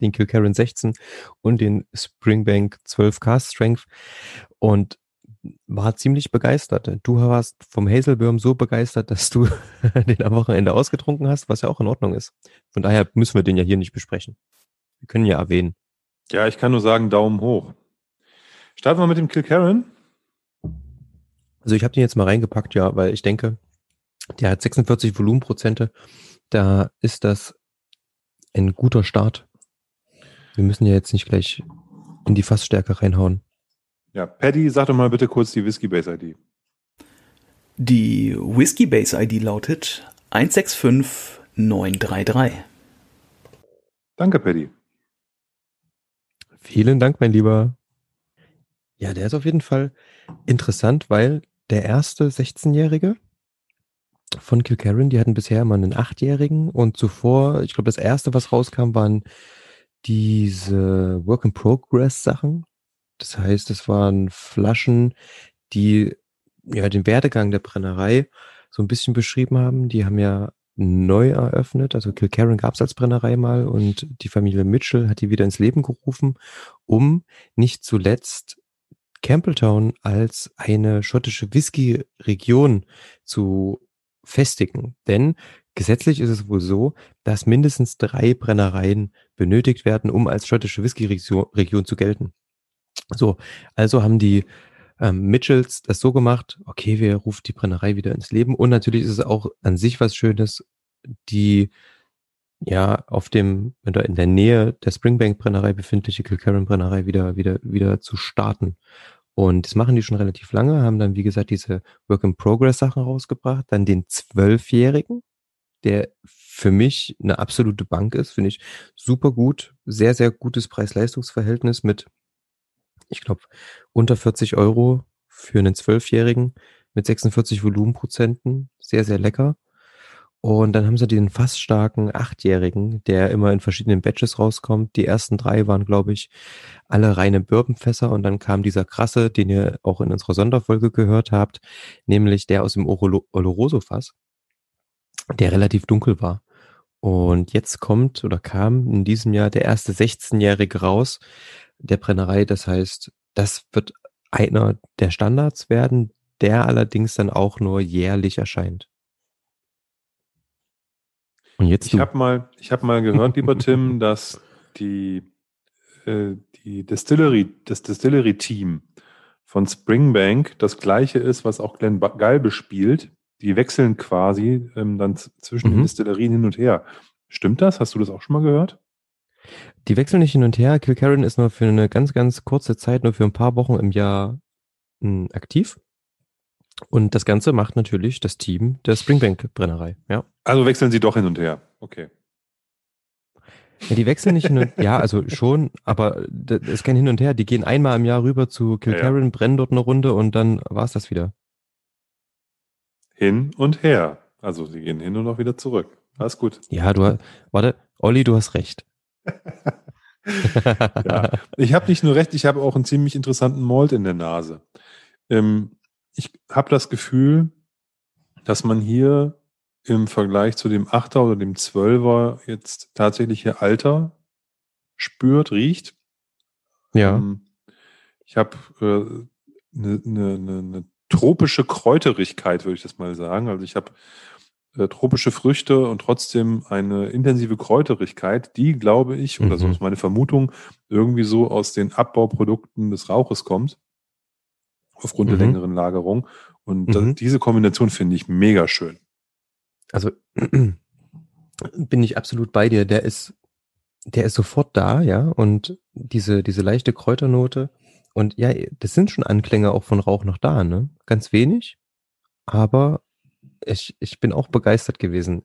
den Kilkerran 16 und den Springbank 12 Cast Strength und war ziemlich begeistert. Du warst vom Hazelbirm so begeistert, dass du den am Wochenende ausgetrunken hast, was ja auch in Ordnung ist. Von daher müssen wir den ja hier nicht besprechen. Wir können ja erwähnen. Ja, ich kann nur sagen, Daumen hoch. Starten wir mit dem Kilkerran. Also ich habe den jetzt mal reingepackt, ja, weil ich denke, der hat 46 Volumenprozente. Da ist das ein guter Start. Wir müssen ja jetzt nicht gleich in die Fassstärke reinhauen. Ja, Paddy, sag doch mal bitte kurz die Whiskey Base ID. Die Whiskey Base ID lautet 165933. Danke, Paddy. Vielen Dank, mein Lieber. Ja, der ist auf jeden Fall interessant, weil der erste 16-Jährige von Kilkerran, die hatten bisher immer einen Achtjährigen und zuvor, ich glaube, das erste, was rauskam, waren diese Work-in-Progress-Sachen. Das heißt, es waren Flaschen, die ja den Werdegang der Brennerei so ein bisschen beschrieben haben. Die haben ja neu eröffnet. Also Kilkerran gab es als Brennerei mal und die Familie Mitchell hat die wieder ins Leben gerufen, um nicht zuletzt Campbelltown als eine schottische Whisky-Region zu festigen. Denn gesetzlich ist es wohl so, dass mindestens drei Brennereien benötigt werden, um als schottische Whisky-Region zu gelten. So, also haben die ähm, Mitchells das so gemacht, okay, wir rufen die Brennerei wieder ins Leben. Und natürlich ist es auch an sich was Schönes, die ja auf dem, oder in der Nähe der Springbank Brennerei befindliche Kilkerran Brennerei wieder, wieder, wieder zu starten. Und das machen die schon relativ lange, haben dann, wie gesagt, diese Work-in-Progress-Sachen rausgebracht, dann den Zwölfjährigen, der für mich eine absolute Bank ist, finde ich super gut, sehr, sehr gutes Preis-Leistungs-Verhältnis mit ich glaube, unter 40 Euro für einen Zwölfjährigen mit 46 Volumenprozenten. Sehr, sehr lecker. Und dann haben sie den fast starken Achtjährigen, der immer in verschiedenen Batches rauskommt. Die ersten drei waren, glaube ich, alle reine Bourbonfässer. Und dann kam dieser krasse, den ihr auch in unserer Sonderfolge gehört habt, nämlich der aus dem Oloroso-Fass, der relativ dunkel war. Und jetzt kommt oder kam in diesem Jahr der erste 16-Jährige raus, der Brennerei. Das heißt, das wird einer der Standards werden, der allerdings dann auch nur jährlich erscheint. Und jetzt ich habe mal, ich habe mal gehört, lieber Tim, dass die, äh, die Distillery, das Distillery-Team von Springbank das gleiche ist, was auch Glenn Galbe spielt. Die wechseln quasi ähm, dann zwischen mhm. den Distillerien hin und her. Stimmt das? Hast du das auch schon mal gehört? Die wechseln nicht hin und her. Kilkerran ist nur für eine ganz, ganz kurze Zeit, nur für ein paar Wochen im Jahr mh, hm, aktiv. Und das Ganze macht natürlich das Team der Springbank Brennerei, ja. Also wechseln sie doch hin und her. Okay. Ja, die wechseln nicht hin und ja, also schon, aber das ist kein Hin und Her. Die gehen einmal im Jahr rüber zu Kilkerran, ja, ja. brennen dort eine Runde und dann war es das wieder. Hin und her. Also sie gehen hin und auch wieder zurück. Alles gut. Ja, du warte, Olli, du hast recht ja. Ich habe nicht nur recht, ich habe auch einen ziemlich interessanten Mold in der Nase. Ähm, ich habe das Gefühl, dass man hier im Vergleich zu dem Achter oder dem Zwölfer jetzt tatsächlich hier Alter spürt, riecht. Ja. Ähm, ich habe eine äh, ne, ne, ne tropische Kräuterigkeit, würde ich das mal sagen. Also ich habe äh, tropische Früchte und trotzdem eine intensive Kräuterigkeit, die, glaube ich, oder mhm. so ist meine Vermutung, irgendwie so aus den Abbauprodukten des Rauches kommt, aufgrund mhm. der längeren Lagerung. Und mhm. diese Kombination finde ich mega schön. Also bin ich absolut bei dir. Der ist, der ist sofort da, ja, und diese, diese leichte Kräuternote. Und ja, das sind schon Anklänge auch von Rauch noch da, ne? Ganz wenig, aber ich, ich bin auch begeistert gewesen.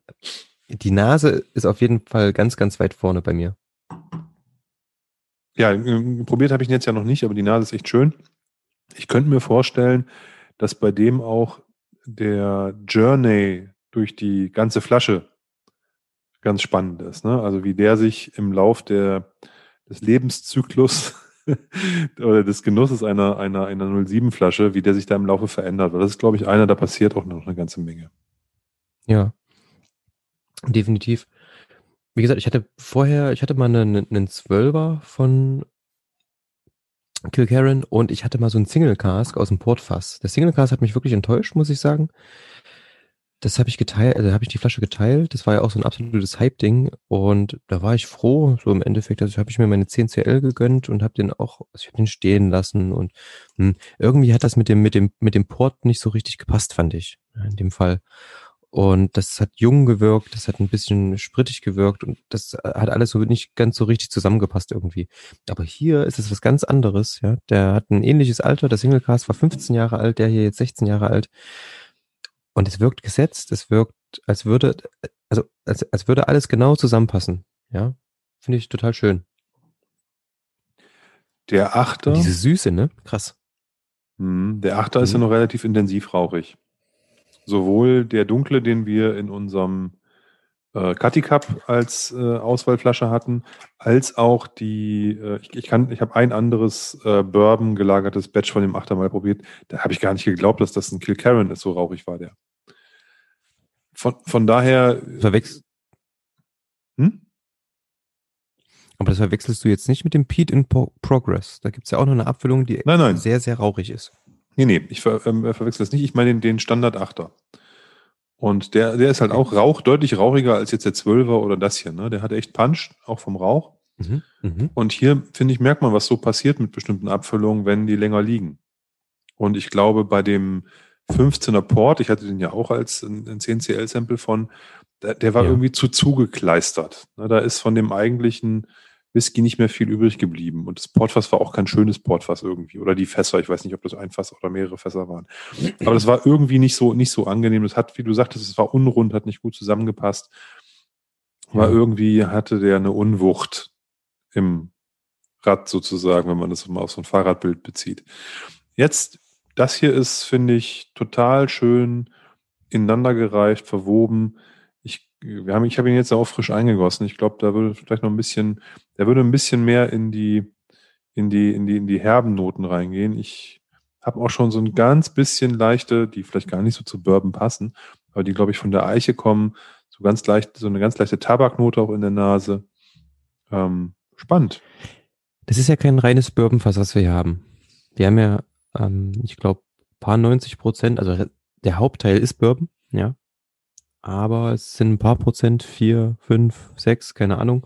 Die Nase ist auf jeden Fall ganz, ganz weit vorne bei mir. Ja, ähm, probiert habe ich ihn jetzt ja noch nicht, aber die Nase ist echt schön. Ich könnte mir vorstellen, dass bei dem auch der Journey durch die ganze Flasche ganz spannend ist. Ne? Also wie der sich im Lauf der, des Lebenszyklus oder des Genusses einer, einer, einer 07-Flasche, wie der sich da im Laufe verändert. Weil das ist, glaube ich, einer, da passiert auch noch eine ganze Menge. Ja. Definitiv. Wie gesagt, ich hatte vorher, ich hatte mal einen, einen Zwölfer von Kilkerran und ich hatte mal so einen Single Cask aus dem Portfass. Der Single Cask hat mich wirklich enttäuscht, muss ich sagen. Das habe ich geteilt, also habe ich die Flasche geteilt. Das war ja auch so ein absolutes Hype-Ding. Und da war ich froh, so im Endeffekt. Also habe ich mir meine 10CL gegönnt und habe den auch, also ich habe den stehen lassen. Und hm, irgendwie hat das mit dem, mit dem, mit dem Port nicht so richtig gepasst, fand ich. In dem Fall. Und das hat jung gewirkt, das hat ein bisschen sprittig gewirkt und das hat alles so nicht ganz so richtig zusammengepasst irgendwie. Aber hier ist es was ganz anderes, ja. Der hat ein ähnliches Alter, der Singlecast war 15 Jahre alt, der hier jetzt 16 Jahre alt. Und es wirkt gesetzt, es wirkt, als würde, also als, als würde alles genau zusammenpassen. Ja. Finde ich total schön. Der Achter. Und diese Süße, ne? Krass. Hm, der Achter mhm. ist ja mhm. noch relativ intensiv rauchig sowohl der dunkle, den wir in unserem äh, Cutty Cup als äh, Auswahlflasche hatten, als auch die, äh, ich, ich kann, ich habe ein anderes äh, Bourbon gelagertes Batch von dem Achter mal probiert. Da habe ich gar nicht geglaubt, dass das ein Kilkerran ist, so rauchig war der. Von, von daher. Verwechselst. Hm? Aber das verwechselst du jetzt nicht mit dem Pete in Pro Progress. Da gibt es ja auch noch eine Abfüllung, die nein, nein. sehr, sehr rauchig ist. Nee, nee, ich ver, ähm, verwechsel das nicht. Ich meine den, den Standard 8er. Und der, der ist halt auch Rauch, deutlich rauchiger als jetzt der 12er oder das hier. Ne? Der hat echt Punch, auch vom Rauch. Mhm, mh. Und hier, finde ich, merkt man, was so passiert mit bestimmten Abfüllungen, wenn die länger liegen. Und ich glaube, bei dem 15er Port, ich hatte den ja auch als ein, ein 10CL-Sample von, der, der war ja. irgendwie zu zugekleistert. Ne? Da ist von dem eigentlichen Whisky nicht mehr viel übrig geblieben. Und das Portfass war auch kein schönes Portfass irgendwie. Oder die Fässer, ich weiß nicht, ob das ein Fass oder mehrere Fässer waren. Aber das war irgendwie nicht so, nicht so angenehm. Das hat, wie du sagtest, es war unrund, hat nicht gut zusammengepasst. War irgendwie, hatte der eine Unwucht im Rad sozusagen, wenn man das mal auf so ein Fahrradbild bezieht. Jetzt, das hier ist, finde ich, total schön ineinandergereicht, verwoben wir haben, ich habe ihn jetzt auch frisch eingegossen. Ich glaube, da würde vielleicht noch ein bisschen, der würde ein bisschen mehr in die, in die, in die, in die herben Noten reingehen. Ich habe auch schon so ein ganz bisschen leichte, die vielleicht gar nicht so zu Bourbon passen, aber die, glaube ich, von der Eiche kommen, so ganz leicht, so eine ganz leichte Tabaknote auch in der Nase. Ähm, spannend. Das ist ja kein reines Bourbonfass, was wir hier haben. Wir haben ja, ähm, ich glaube, paar 90 Prozent, also der Hauptteil ist Bourbon, ja aber es sind ein paar Prozent, vier, fünf, sechs, keine Ahnung,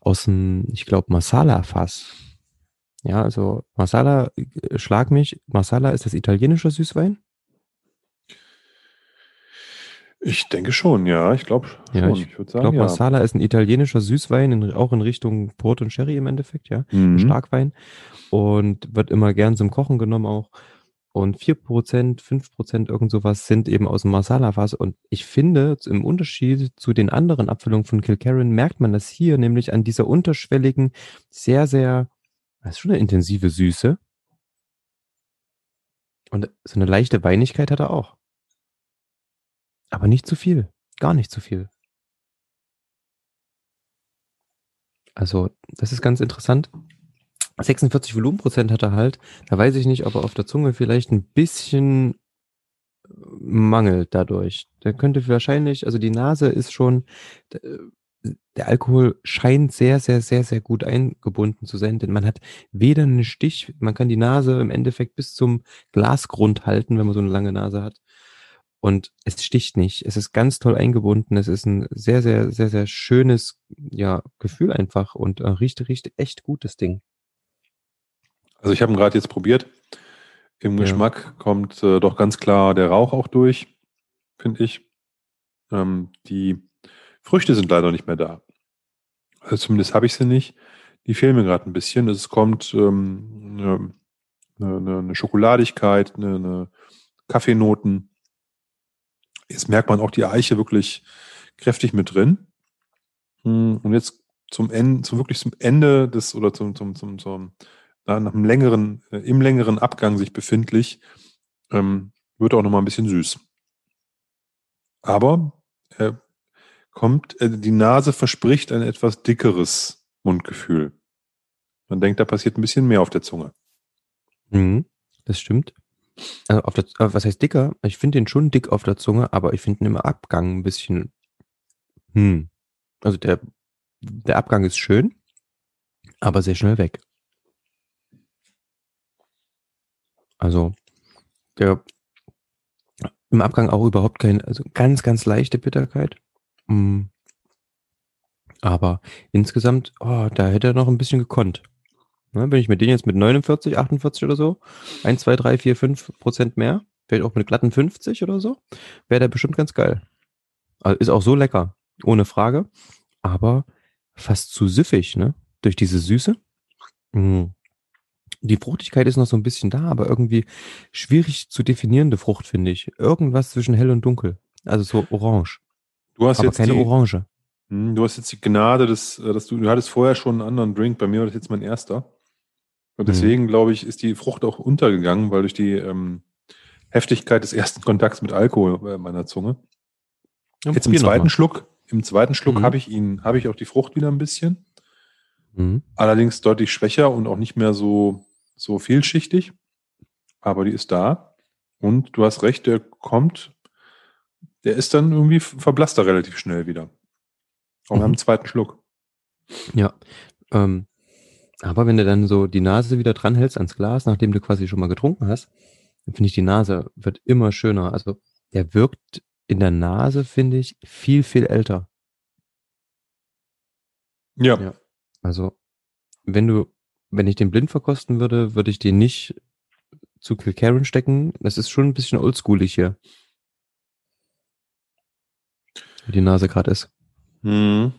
aus dem, ich glaube, Masala-Fass. Ja, also Masala, äh, schlag mich, Masala ist das italienische Süßwein? Ich denke schon, ja. Ich glaube schon. Ja, ich, ich würde sagen, glaub, ja. Masala ist ein italienischer Süßwein, in, auch in Richtung Port und Sherry im Endeffekt, ja. Mhm. Starkwein. Und wird immer gern zum Kochen genommen auch. Und 4%, 5% irgend sowas sind eben aus dem Masala-Fass. Und ich finde, im Unterschied zu den anderen Abfüllungen von Kilkerran merkt man das hier nämlich an dieser unterschwelligen, sehr, sehr, das ist schon eine intensive Süße. Und so eine leichte Weinigkeit hat er auch. Aber nicht zu viel. Gar nicht zu viel. Also, das ist ganz interessant. 46 Volumenprozent hat er halt. Da weiß ich nicht, ob er auf der Zunge vielleicht ein bisschen äh, mangelt dadurch. Der könnte wahrscheinlich, also die Nase ist schon, äh, der Alkohol scheint sehr, sehr, sehr, sehr gut eingebunden zu sein, denn man hat weder einen Stich, man kann die Nase im Endeffekt bis zum Glasgrund halten, wenn man so eine lange Nase hat. Und es sticht nicht. Es ist ganz toll eingebunden. Es ist ein sehr, sehr, sehr, sehr schönes, ja, Gefühl einfach und äh, riecht, riecht echt gutes Ding. Also ich habe ihn gerade jetzt probiert. Im ja. Geschmack kommt äh, doch ganz klar der Rauch auch durch, finde ich. Ähm, die Früchte sind leider nicht mehr da. Also zumindest habe ich sie nicht. Die fehlen mir gerade ein bisschen. Es kommt ähm, eine, eine, eine Schokoladigkeit, eine, eine Kaffeenoten. Jetzt merkt man auch die Eiche wirklich kräftig mit drin. Hm, und jetzt zum Ende, zum wirklich zum Ende des oder zum, zum, zum, zum na, nach einem längeren, äh, im längeren Abgang sich befindlich, ähm, wird auch nochmal ein bisschen süß. Aber äh, kommt, äh, die Nase verspricht ein etwas dickeres Mundgefühl. Man denkt, da passiert ein bisschen mehr auf der Zunge. Mhm, das stimmt. Also auf der, äh, was heißt dicker? Ich finde den schon dick auf der Zunge, aber ich finde ihn im Abgang ein bisschen. Hm. Also der, der Abgang ist schön, aber sehr schnell weg. Also der im Abgang auch überhaupt keine, also ganz, ganz leichte Bitterkeit. Mm. Aber insgesamt, oh, da hätte er noch ein bisschen gekonnt. Ne, wenn ich mit denen jetzt mit 49, 48 oder so, 1, 2, 3, 4, 5 Prozent mehr, vielleicht auch mit glatten 50 oder so, wäre der bestimmt ganz geil. Also ist auch so lecker, ohne Frage, aber fast zu süffig, ne? Durch diese Süße. Mm. Die Fruchtigkeit ist noch so ein bisschen da, aber irgendwie schwierig zu definierende Frucht, finde ich. Irgendwas zwischen hell und dunkel. Also so orange. Du hast aber jetzt keine die, Orange. Hm, Du hast jetzt die Gnade, dass, äh, dass du, du hattest vorher schon einen anderen Drink. Bei mir war das jetzt mein erster. Und Mhm. deswegen, glaube ich, ist die Frucht auch untergegangen, weil durch die ähm, Heftigkeit des ersten Kontakts mit Alkohol äh, meiner Zunge. Ja, Jetzt im zweiten. Schluck, im zweiten Schluck Mhm. habe ich ihn, habe ich auch die Frucht wieder ein bisschen. Mhm. Allerdings deutlich schwächer und auch nicht mehr so, so vielschichtig. Aber die ist da. Und du hast recht, der kommt, der ist dann irgendwie verblasst er relativ schnell wieder. Auch Mhm. beim zweiten Schluck. Ja. Ähm, aber wenn du dann so die Nase wieder dranhältst ans Glas, nachdem du quasi schon mal getrunken hast, dann finde ich, die Nase wird immer schöner. Also der wirkt in der Nase, finde ich, viel, viel älter. Ja. Ja. Also, wenn du, wenn ich den blind verkosten würde, würde ich den nicht zu Kilkerran stecken. Das ist schon ein bisschen oldschoolig hier. Wie die Nase gerade ist. Mhm.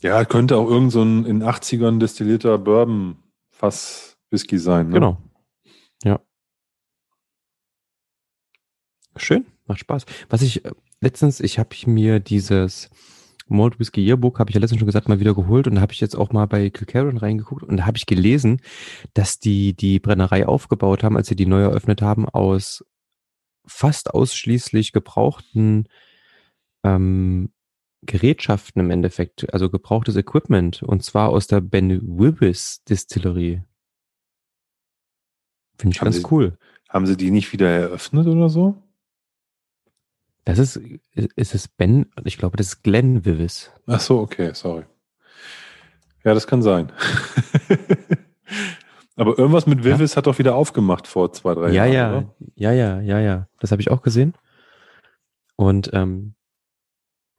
Ja, könnte auch irgend so ein in 80ern destillierter Bourbon-Fass-Whisky sein. Ne? Genau. Ja. Schön, macht Spaß. Was ich äh, letztens, ich habe mir dieses Malt Whisky Yearbook, habe ich ja letztens schon gesagt, mal wieder geholt und da habe ich jetzt auch mal bei Kilkerran reingeguckt und da habe ich gelesen, dass die die Brennerei aufgebaut haben, als sie die neu eröffnet haben, aus fast ausschließlich gebrauchten ähm, Gerätschaften im Endeffekt, also gebrauchtes Equipment und zwar aus der Ben Wibbis Distillerie. Finde ich Haben ganz Sie- cool. Haben sie die nicht wieder eröffnet oder so? Das ist, ist es Ben, ich glaube, das ist Glenn Wivis. Ach so, okay, sorry. Ja, das kann sein. Aber irgendwas mit Vivis hat doch wieder aufgemacht vor zwei, drei Ja, Jahren. ja, ja, ja, ja, ja. Das habe ich auch gesehen. Und ähm,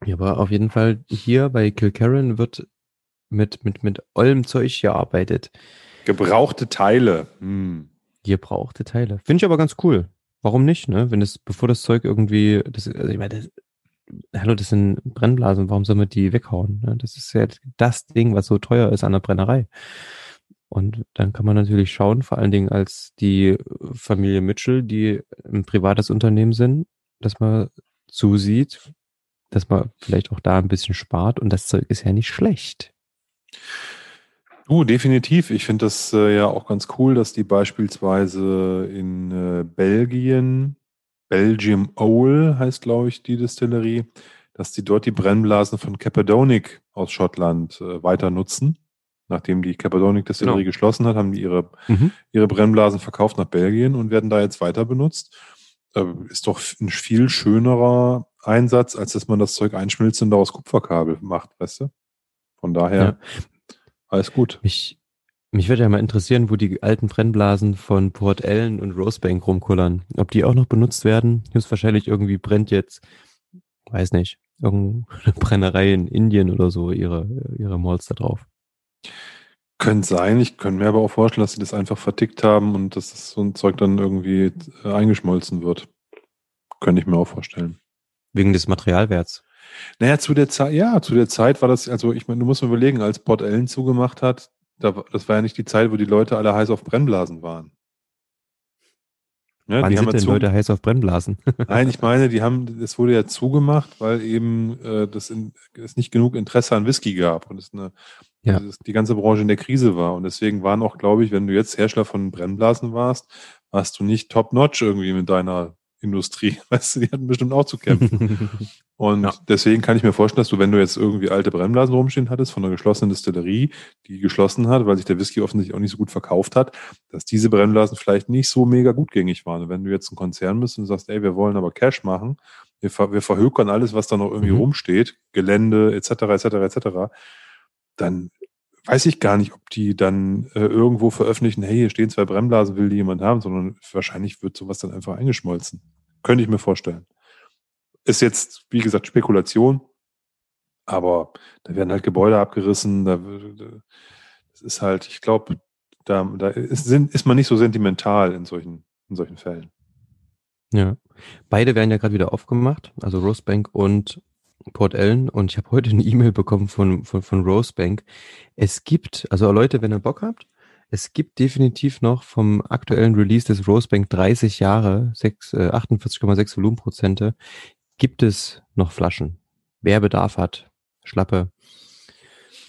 ja, aber auf jeden Fall hier bei Kilkerran wird mit, mit, mit ollem Zeug gearbeitet. Gebrauchte Teile. Hm. Gebrauchte Teile. Finde ich aber ganz cool. Warum nicht, ne? Wenn das, bevor das Zeug irgendwie, das, also ich meine, das, hallo, das sind Brennblasen, warum soll man die weghauen? Ne? Das ist ja das Ding, was so teuer ist an der Brennerei. Und dann kann man natürlich schauen, vor allen Dingen als die Familie Mitchell, die ein privates Unternehmen sind, dass man zusieht, dass man vielleicht auch da ein bisschen spart und das Zeug ist ja nicht schlecht. Du, definitiv. Ich finde das äh, ja auch ganz cool, dass die beispielsweise in äh, Belgien, Belgium Owl heißt, glaube ich, die Distillerie, dass die dort die Brennblasen von Capadonic aus Schottland äh, weiter nutzen. Nachdem die Capadonic Distillerie Genau. geschlossen hat, haben die ihre, Mhm. ihre Brennblasen verkauft nach Belgien und werden da jetzt weiter benutzt. Äh, ist doch ein viel schönerer Einsatz, als dass man das Zeug einschmilzt und daraus Kupferkabel macht, weißt du? Von daher, Ja. Alles gut. Mich, mich würde ja mal interessieren, wo die alten Brennblasen von Port Ellen und Rosebank rumkullern. Ob die auch noch benutzt werden? Höchstwahrscheinlich irgendwie brennt jetzt, weiß nicht, irgendeine Brennerei in Indien oder so ihre, ihre Malls da drauf. Könnte sein. Ich könnte mir aber auch vorstellen, dass sie das einfach vertickt haben und dass das so ein Zeug dann irgendwie äh, eingeschmolzen wird. Könnte ich mir auch vorstellen. Wegen des Materialwerts. Naja, zu der Zeit, ja, zu der Zeit war das, also ich meine, du musst mal überlegen, als Port Ellen zugemacht hat, da, das war ja nicht die Zeit, wo die Leute alle heiß auf Brennblasen waren. Ja, Wann die haben sind ja denn Leute heiß auf Brennblasen? Nein, ich meine, die haben, es wurde ja zugemacht, weil eben äh, das in, es nicht genug Interesse an Whisky gab und es eine, Ja. also die ganze Branche in der Krise war. Und deswegen waren auch, glaube ich, wenn du jetzt Hersteller von Brennblasen warst, warst du nicht top-notch irgendwie mit deiner Industrie. Weißt du, die hatten bestimmt auch zu kämpfen. Und ja. deswegen kann ich mir vorstellen, dass du, wenn du jetzt irgendwie alte Brennblasen rumstehen hattest von einer geschlossenen Distillerie, die geschlossen hat, weil sich der Whisky offensichtlich auch nicht so gut verkauft hat, dass diese Brennblasen vielleicht nicht so mega gutgängig waren. Und wenn du jetzt ein Konzern bist und sagst, ey, wir wollen aber Cash machen, wir, ver wir verhökern alles, was da noch irgendwie mhm. rumsteht, Gelände etc. etc. etc., dann weiß ich gar nicht, ob die dann äh, irgendwo veröffentlichen, hey, hier stehen zwei Brennblasen, will die jemand haben, sondern wahrscheinlich wird sowas dann einfach eingeschmolzen. Könnte ich mir vorstellen. Ist jetzt, wie gesagt, Spekulation, aber da werden halt Gebäude abgerissen, da, das ist halt, ich glaube, da, da ist, ist man nicht so sentimental in solchen, in solchen Fällen. Ja. Beide werden ja gerade wieder aufgemacht, also Rosebank und Port Ellen und ich habe heute eine E-Mail bekommen von, von, von Rosebank. Es gibt, also Leute, wenn ihr Bock habt, es gibt definitiv noch vom aktuellen Release des Rosebank 30 Jahre, äh, 48,6 Volumenprozente, gibt es noch Flaschen. Wer Bedarf hat, schlappe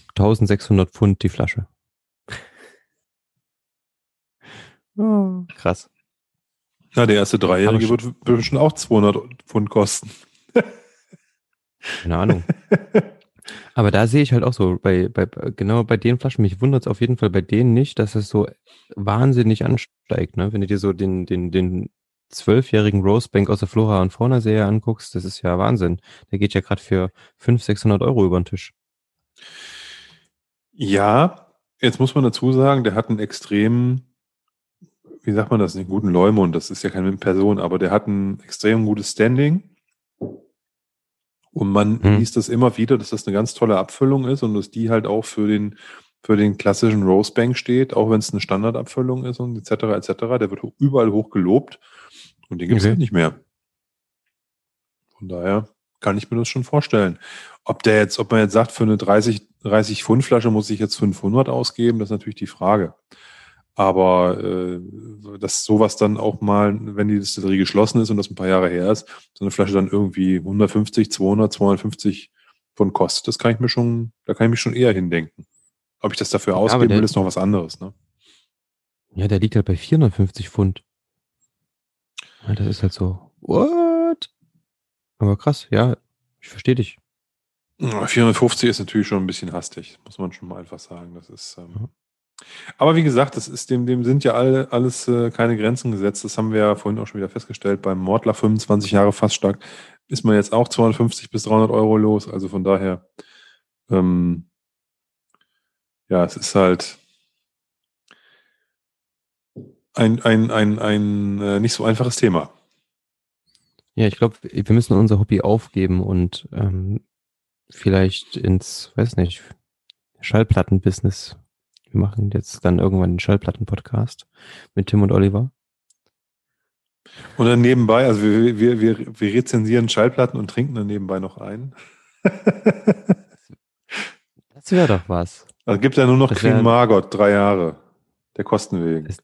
1600 Pfund die Flasche. oh, krass. Na, der erste Dreijährige wird bestimmt auch 200 Pfund kosten. Keine Ahnung. Aber da sehe ich halt auch so, bei, bei genau bei den Flaschen, mich wundert es auf jeden Fall bei denen nicht, dass es so wahnsinnig ansteigt. Ne? Wenn du dir so den, den, den zwölfjährigen Rosebank aus der Flora und Fauna Serie anguckst, das ist ja Wahnsinn. Der geht ja gerade für 500, 600 Euro über den Tisch. Ja, jetzt muss man dazu sagen, der hat einen extrem, wie sagt man das, einen guten Leumund, das ist ja keine Person, aber der hat ein extrem gutes Standing und man hm. liest das immer wieder, dass das eine ganz tolle Abfüllung ist und dass die halt auch für den, für den klassischen Rosebank steht, auch wenn es eine Standardabfüllung ist und etc. etc. Der wird überall hoch gelobt und den gibt es okay. halt nicht mehr. Von daher kann ich mir das schon vorstellen. Ob der jetzt, ob man jetzt sagt, für eine 30, 30 Pfund Flasche muss ich jetzt 500 ausgeben, das ist natürlich die Frage. Aber äh, dass sowas dann auch mal, wenn die Distillerie geschlossen ist und das ein paar Jahre her ist, so eine Flasche dann irgendwie 150, 200, 250 von kostet, das kann ich mir schon, da kann ich mich schon eher hindenken. Ob ich das dafür ja, ausgeben will, ist noch was anderes, ne? Ja, der liegt halt bei 450 Pfund. Ja, das ist halt so, what? Aber krass, ja, ich verstehe dich. 450 ist natürlich schon ein bisschen hastig, muss man schon mal einfach sagen. Das ist, ähm, aber wie gesagt, das ist dem, dem sind ja alle, alles äh, keine Grenzen gesetzt. Das haben wir ja vorhin auch schon wieder festgestellt. Beim Mordler 25 Jahre fast stark ist man jetzt auch 250 bis 300 Euro los. Also von daher, ähm, ja, es ist halt ein, ein, ein, ein äh, nicht so einfaches Thema. Ja, ich glaube, wir müssen unser Hobby aufgeben und ähm, vielleicht ins, weiß nicht, Schallplattenbusiness wir machen jetzt dann irgendwann den Schallplatten-Podcast mit Tim und Oliver. Und dann nebenbei, also wir, wir, wir, wir rezensieren Schallplatten und trinken dann nebenbei noch ein. das wäre doch was. Also gibt ja nur noch Queen Margot, drei Jahre. Der Kosten wegen. Ist,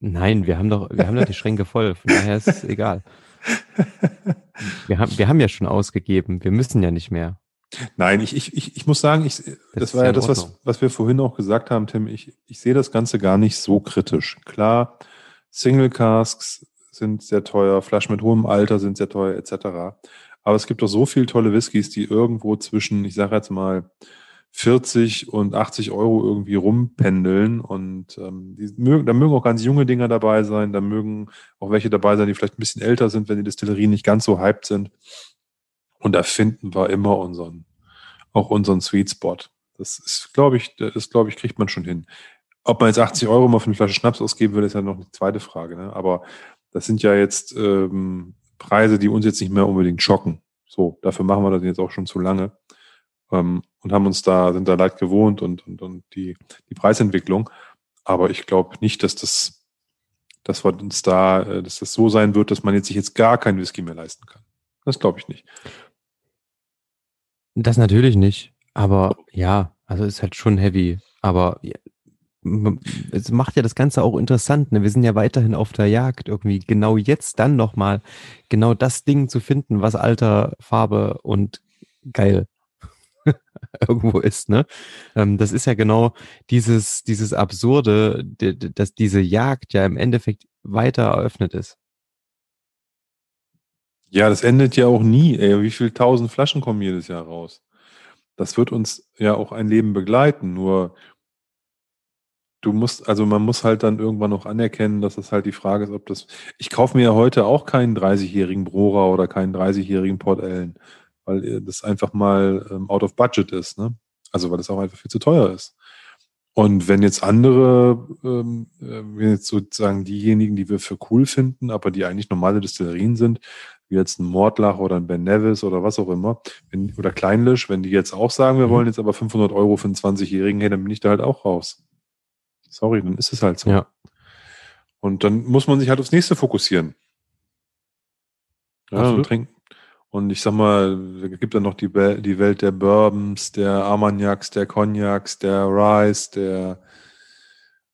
nein, wir haben doch, wir haben doch die Schränke voll, von daher ist es egal. Wir haben, wir haben ja schon ausgegeben, wir müssen ja nicht mehr. Nein, ich, ich, ich, ich muss sagen, ich, das, das war ja das, was, was wir vorhin auch gesagt haben, Tim. Ich, ich sehe das Ganze gar nicht so kritisch. Klar, Single Casks sind sehr teuer, Flaschen mit hohem Alter sind sehr teuer, etc. Aber es gibt doch so viele tolle Whiskys, die irgendwo zwischen, ich sage jetzt mal, 40 und 80 Euro irgendwie rumpendeln. Und ähm, die mögen, da mögen auch ganz junge Dinger dabei sein, da mögen auch welche dabei sein, die vielleicht ein bisschen älter sind, wenn die Destillerien nicht ganz so hyped sind. Und da finden wir immer unseren, auch unseren Sweet Spot. Das ist, glaube ich, das glaube ich, kriegt man schon hin. Ob man jetzt 80 Euro mal für eine Flasche Schnaps ausgeben will, ist ja noch eine zweite Frage. Ne? Aber das sind ja jetzt ähm, Preise, die uns jetzt nicht mehr unbedingt schocken. So, dafür machen wir das jetzt auch schon zu lange ähm, und haben uns da sind da leid gewohnt und und, und die die Preisentwicklung. Aber ich glaube nicht, dass das, dass wir uns da, äh, dass das so sein wird, dass man jetzt sich jetzt gar kein Whisky mehr leisten kann. Das glaube ich nicht. Das natürlich nicht. Aber ja, also ist halt schon heavy. Aber es macht ja das Ganze auch interessant. Ne? Wir sind ja weiterhin auf der Jagd, irgendwie genau jetzt dann nochmal genau das Ding zu finden, was Alter, Farbe und geil irgendwo ist. Ne? Ähm, das ist ja genau dieses, dieses Absurde, dass diese Jagd ja im Endeffekt weiter eröffnet ist. Ja, das endet ja auch nie. Ey. Wie viele tausend Flaschen kommen jedes Jahr raus? Das wird uns ja auch ein Leben begleiten. Nur du musst, also man muss halt dann irgendwann noch anerkennen, dass das halt die Frage ist, ob das. Ich kaufe mir ja heute auch keinen 30-jährigen Brora oder keinen 30-jährigen Port Ellen, weil äh, das einfach mal ähm, out of budget ist, ne? Also weil das auch einfach viel zu teuer ist. Und wenn jetzt andere, ähm, äh, wenn jetzt sozusagen diejenigen, die wir für cool finden, aber die eigentlich normale Destillerien sind, wie jetzt ein Mordlach oder ein Ben Nevis oder was auch immer, wenn, oder Kleinlisch, wenn die jetzt auch sagen, wir mhm. wollen jetzt aber 500 Euro für einen 20-Jährigen, hey, dann bin ich da halt auch raus. Sorry, dann ist es halt so. Ja. Und dann muss man sich halt aufs nächste fokussieren. Ja, und trinken. Und ich sag mal, es gibt dann noch die, die Welt der Bourbons, der Armagnacs, der Cognacs, der Rice, der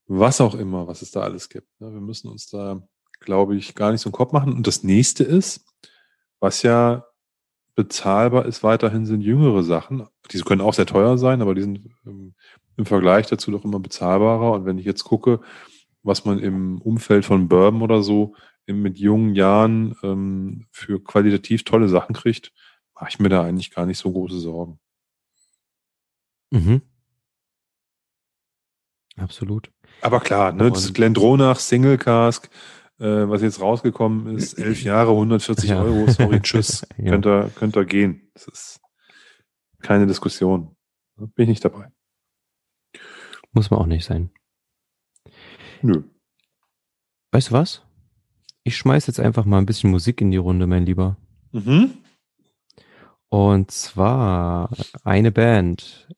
was auch immer, was es da alles gibt. Wir müssen uns da, glaube ich, gar nicht so einen Kopf machen. Und das nächste ist, was ja bezahlbar ist, weiterhin sind jüngere Sachen. Diese können auch sehr teuer sein, aber die sind im, im Vergleich dazu doch immer bezahlbarer. Und wenn ich jetzt gucke, was man im Umfeld von Bourbon oder so mit jungen Jahren ähm, für qualitativ tolle Sachen kriegt, mache ich mir da eigentlich gar nicht so große Sorgen. Mhm. Absolut. Aber klar, ne, das Glendronach Single Cask, äh, was jetzt rausgekommen ist, elf Jahre, 140 ja. Euro, sorry, tschüss. ja. könnt, ihr, könnt ihr gehen. Das ist keine Diskussion. Bin ich nicht dabei. Muss man auch nicht sein. Nö. Weißt du was? Ich schmeiß jetzt einfach mal ein bisschen Musik in die Runde, mein Lieber. Mhm. Und zwar eine Band,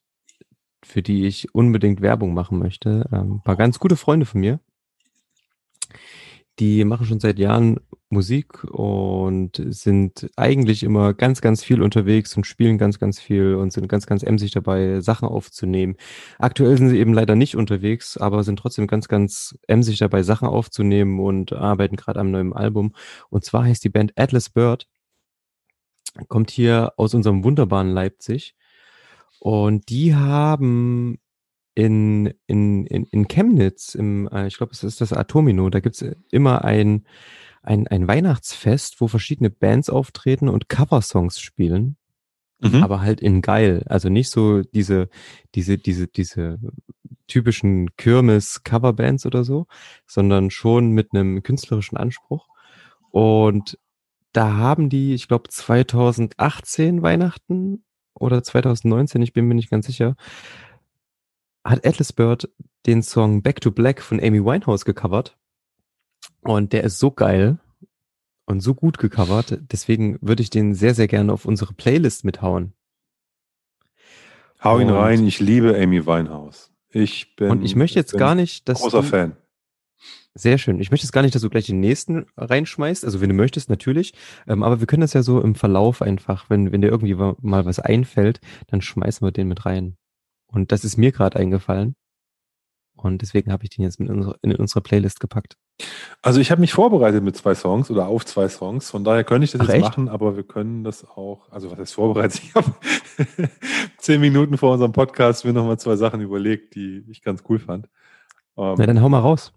für die ich unbedingt Werbung machen möchte. Ähm, ein paar ganz gute Freunde von mir. Die machen schon seit Jahren Musik und sind eigentlich immer ganz, ganz viel unterwegs und spielen ganz, ganz viel und sind ganz, ganz emsig dabei, Sachen aufzunehmen. Aktuell sind sie eben leider nicht unterwegs, aber sind trotzdem ganz, ganz emsig dabei, Sachen aufzunehmen und arbeiten gerade am neuen Album. Und zwar heißt die Band Atlas Bird, kommt hier aus unserem wunderbaren Leipzig. Und die haben in, in, in, in Chemnitz, im, äh, ich glaube, es ist das Atomino, da gibt's immer ein ein, ein Weihnachtsfest, wo verschiedene Bands auftreten und Coversongs spielen. Mhm. Aber halt in geil. Also nicht so diese, diese, diese, diese typischen Kirmes-Coverbands oder so, sondern schon mit einem künstlerischen Anspruch. Und da haben die, ich glaube, 2018 Weihnachten oder 2019, ich bin mir nicht ganz sicher, hat Atlas Bird den Song Back to Black von Amy Winehouse gecovert. Und der ist so geil und so gut gecovert. Deswegen würde ich den sehr, sehr gerne auf unsere Playlist mithauen. Hau ihn und, rein. Ich liebe Amy Winehouse. Ich bin. Und ich möchte jetzt gar nicht, dass. Großer du, Fan. Sehr schön. Ich möchte jetzt gar nicht, dass du gleich den nächsten reinschmeißt. Also, wenn du möchtest, natürlich. Ähm, aber wir können das ja so im Verlauf einfach, wenn, wenn dir irgendwie mal was einfällt, dann schmeißen wir den mit rein. Und das ist mir gerade eingefallen. Und deswegen habe ich den jetzt in, in unsere Playlist gepackt. Also ich habe mich vorbereitet mit zwei Songs oder auf zwei Songs. Von daher könnte ich das Ach, jetzt echt? machen, aber wir können das auch. Also was heißt vorbereitet? Ich habe zehn Minuten vor unserem Podcast mir nochmal zwei Sachen überlegt, die ich ganz cool fand. Ähm, Na dann hau mal raus.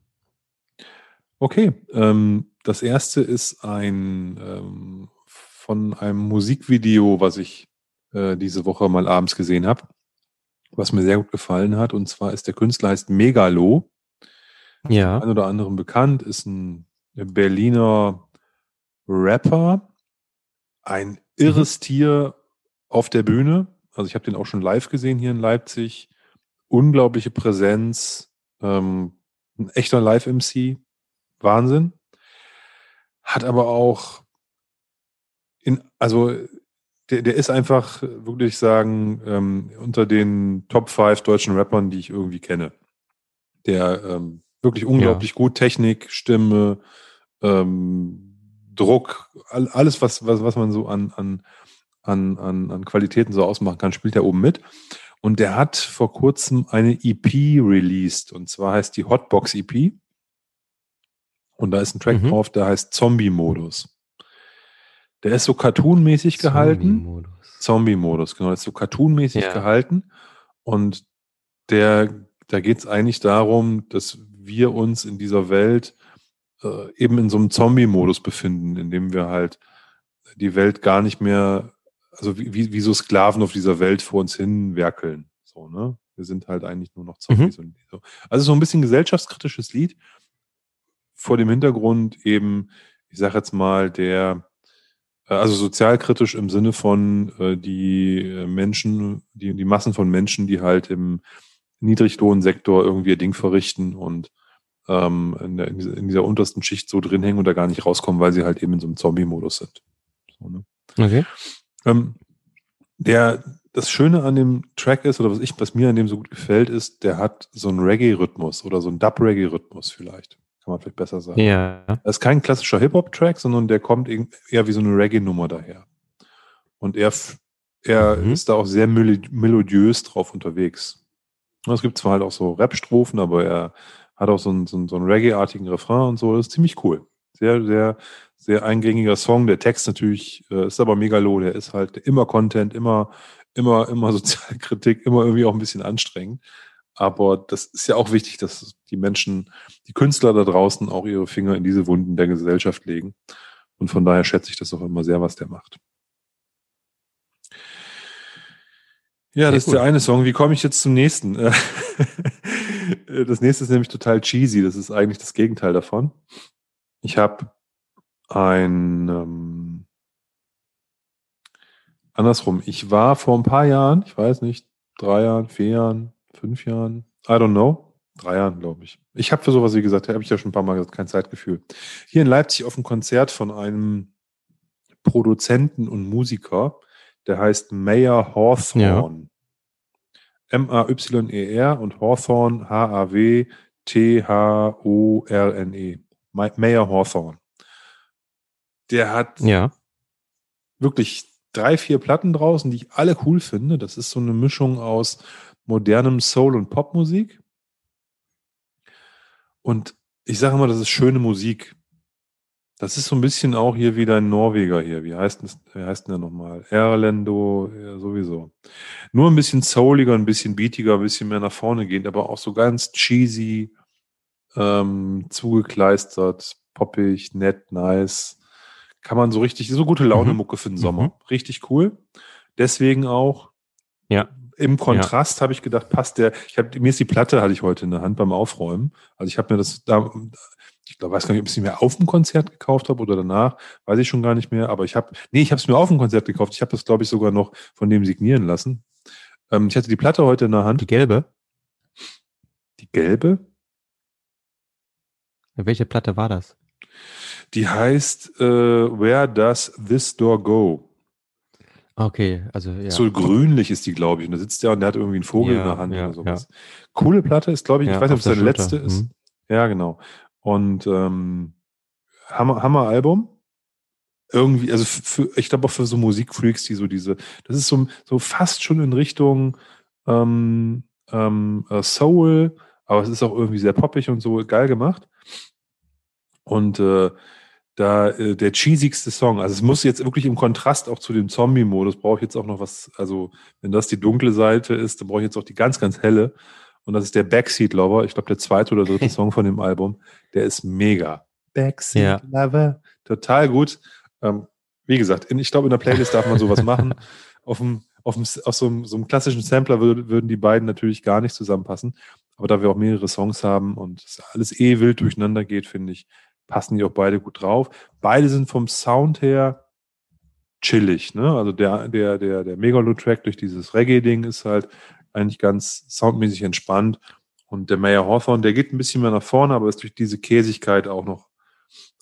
Okay, ähm, das erste ist ein ähm, von einem Musikvideo, was ich äh, diese Woche mal abends gesehen habe was mir sehr gut gefallen hat. Und zwar ist der Künstler heißt Megalo. Ja. Ein oder anderen bekannt, ist ein Berliner Rapper. Ein irres mhm. Tier auf der Bühne. Also ich habe den auch schon live gesehen hier in Leipzig. Unglaubliche Präsenz. Ähm, ein echter Live-MC. Wahnsinn. Hat aber auch in, also der, der ist einfach, würde ich sagen, ähm, unter den Top 5 deutschen Rappern, die ich irgendwie kenne. Der ähm, wirklich unglaublich ja. gut, Technik, Stimme, ähm, Druck, all, alles, was, was, was man so an, an, an, an, an Qualitäten so ausmachen kann, spielt er oben mit. Und der hat vor kurzem eine EP released. Und zwar heißt die Hotbox EP. Und da ist ein Track mhm. drauf, der heißt Zombie-Modus. Der ist so cartoonmäßig gehalten. Zombie-Modus, genau. Der ist so cartoonmäßig ja. gehalten. Und der, da geht es eigentlich darum, dass wir uns in dieser Welt äh, eben in so einem Zombie-Modus befinden, in dem wir halt die Welt gar nicht mehr, also wie, wie, wie so Sklaven auf dieser Welt vor uns hin werkeln. So, ne? Wir sind halt eigentlich nur noch Zombies Mhm. und so. Also so ein bisschen gesellschaftskritisches Lied vor dem Hintergrund eben, ich sage jetzt mal, der, also sozialkritisch im Sinne von äh, die äh, Menschen, die, die Massen von Menschen, die halt im Niedriglohnsektor irgendwie ihr Ding verrichten und ähm, in, der, in dieser untersten Schicht so drin hängen und da gar nicht rauskommen, weil sie halt eben in so einem Zombie-Modus sind. So, ne? Okay. Ähm, der, das Schöne an dem Track ist, oder was ich, was mir an dem so gut gefällt, ist, der hat so einen Reggae-Rhythmus oder so einen Dub-Reggae-Rhythmus vielleicht. Kann man vielleicht besser sagen. Ja. Das ist kein klassischer Hip-Hop-Track, sondern der kommt eher wie so eine Reggae-Nummer daher. Und er, er Mhm. ist da auch sehr melo- melodiös drauf unterwegs. Es gibt zwar halt auch so Rap-Strophen, aber er hat auch so einen, so einen, so einen Reggae-artigen Refrain und so. Das ist ziemlich cool. Sehr, sehr, sehr eingängiger Song. Der Text natürlich äh, ist aber megalo. Der ist halt immer Content, immer, immer, immer Sozialkritik, immer irgendwie auch ein bisschen anstrengend. Aber das ist ja auch wichtig, dass die Menschen, die Künstler da draußen auch ihre Finger in diese Wunden der Gesellschaft legen. Und von daher schätze ich das auch immer sehr, was der macht. Ja, das ist der eine Song. Wie komme ich jetzt zum nächsten? Das nächste ist nämlich total cheesy. Das ist eigentlich das Gegenteil davon. Ich habe ein ähm, andersrum. Ich war vor ein paar Jahren, ich weiß nicht, drei Jahren, vier Jahren, fünf Jahren, I don't know, drei Jahren, glaube ich. Ich habe für sowas, wie gesagt, habe ich ja schon ein paar Mal gesagt, kein Zeitgefühl. Hier in Leipzig auf einem Konzert von einem Produzenten und Musiker, der heißt Mayer Hawthorne. M-A-Y-E-R und Hawthorne, H-A-W-T-H-O-R-N-E. Ma- Mayer Hawthorne. Der hat Ja. wirklich drei, vier Platten draußen, die ich alle cool finde. Das ist so eine Mischung aus modernem Soul- und Popmusik. Und ich sage mal, das ist schöne Musik. Das ist so ein bisschen auch hier wieder ein Norweger hier. Wie heißt, das, wie heißt denn der nochmal? Erlendo, ja, sowieso. Nur ein bisschen souliger, ein bisschen beatiger, ein bisschen mehr nach vorne gehend, aber auch so ganz cheesy, ähm, zugekleistert, poppig, nett, nice. Kann man so richtig, so gute Laune-Mucke für den Sommer. Mhm. Richtig cool. Deswegen auch Ja. Im Kontrast habe ich gedacht, passt der. Ich hab, mir ist die Platte hatte ich heute in der Hand beim Aufräumen. Also ich habe mir das da, ich glaube, weiß gar nicht, ob ich es mir auf dem Konzert gekauft habe oder danach, weiß ich schon gar nicht mehr. Aber ich habe, nee, ich habe es mir auf dem Konzert gekauft. Ich habe das, glaube ich, sogar noch von dem signieren lassen. Ähm, ich hatte die Platte heute in der Hand, Die gelbe. die gelbe. Welche Platte war das? Die heißt äh, Where Does This Door Go? Okay, also ja. So grünlich ist die, glaube ich. Und da sitzt der und der hat irgendwie einen Vogel Ja, in der Hand ja, oder sowas. Coole Platte ist, glaube ich, Ja, ich weiß nicht, ob es seine letzte ist. Mhm. Ja, genau. Und ähm, Hammer, Hammer Album. Irgendwie, also für, ich glaube auch für so Musikfreaks, die so diese, das ist so, so fast schon in Richtung ähm, ähm, äh, Soul, aber es ist auch irgendwie sehr poppig und so geil gemacht. Und äh, da äh, der cheesigste Song, also es muss jetzt wirklich im Kontrast auch zu dem Zombie-Modus, brauche ich jetzt auch noch was, also wenn das die dunkle Seite ist, dann brauche ich jetzt auch die ganz, ganz helle. Und das ist der Backseat Lover, ich glaube der zweite oder dritte Song von dem Album, der ist mega. Backseat Ja. Lover, total gut. Ähm, wie gesagt, in, ich glaube in der Playlist darf man sowas machen. Auf dem, auf, dem, auf so, einem, so einem klassischen Sampler würd, würden die beiden natürlich gar nicht zusammenpassen. Aber da wir auch mehrere Songs haben und es alles eh wild durcheinander geht, finde ich, passen die auch beide gut drauf. Beide sind vom Sound her chillig, ne? Also der, der, der, der Megalo-Track durch dieses Reggae-Ding ist halt eigentlich ganz soundmäßig entspannt. Und der Mayer Hawthorne, der geht ein bisschen mehr nach vorne, aber ist durch diese Käsigkeit auch noch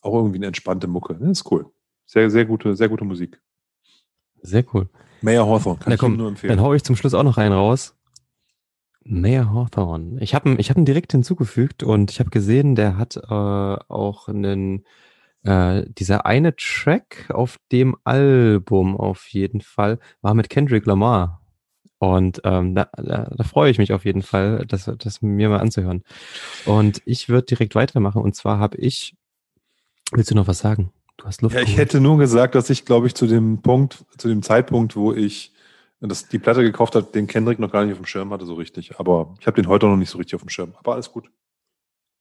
auch irgendwie eine entspannte Mucke. Das ist cool. Sehr, sehr gute, sehr gute Musik. Sehr cool. Mayer Hawthorne, kann Na ich komm, Ihnen nur empfehlen. Dann hau ich zum Schluss auch noch einen raus. Mayor Hawthorne. Ich habe ihn, ich hab ihn direkt hinzugefügt und ich habe gesehen, der hat äh, auch einen, äh, dieser eine Track auf dem Album auf jeden Fall war mit Kendrick Lamar. Und ähm, da, da, da freue ich mich auf jeden Fall, das, das mir mal anzuhören. Und ich würde direkt weitermachen. Und zwar habe ich, willst du noch was sagen? Du hast Luft. Ja, ich geholt. hätte nur gesagt, dass ich, glaube ich, zu dem Punkt, zu dem Zeitpunkt, wo ich das, die Platte gekauft habe, den Kendrick noch gar nicht auf dem Schirm hatte, so richtig. Aber ich habe den heute noch nicht so richtig auf dem Schirm. Aber alles gut.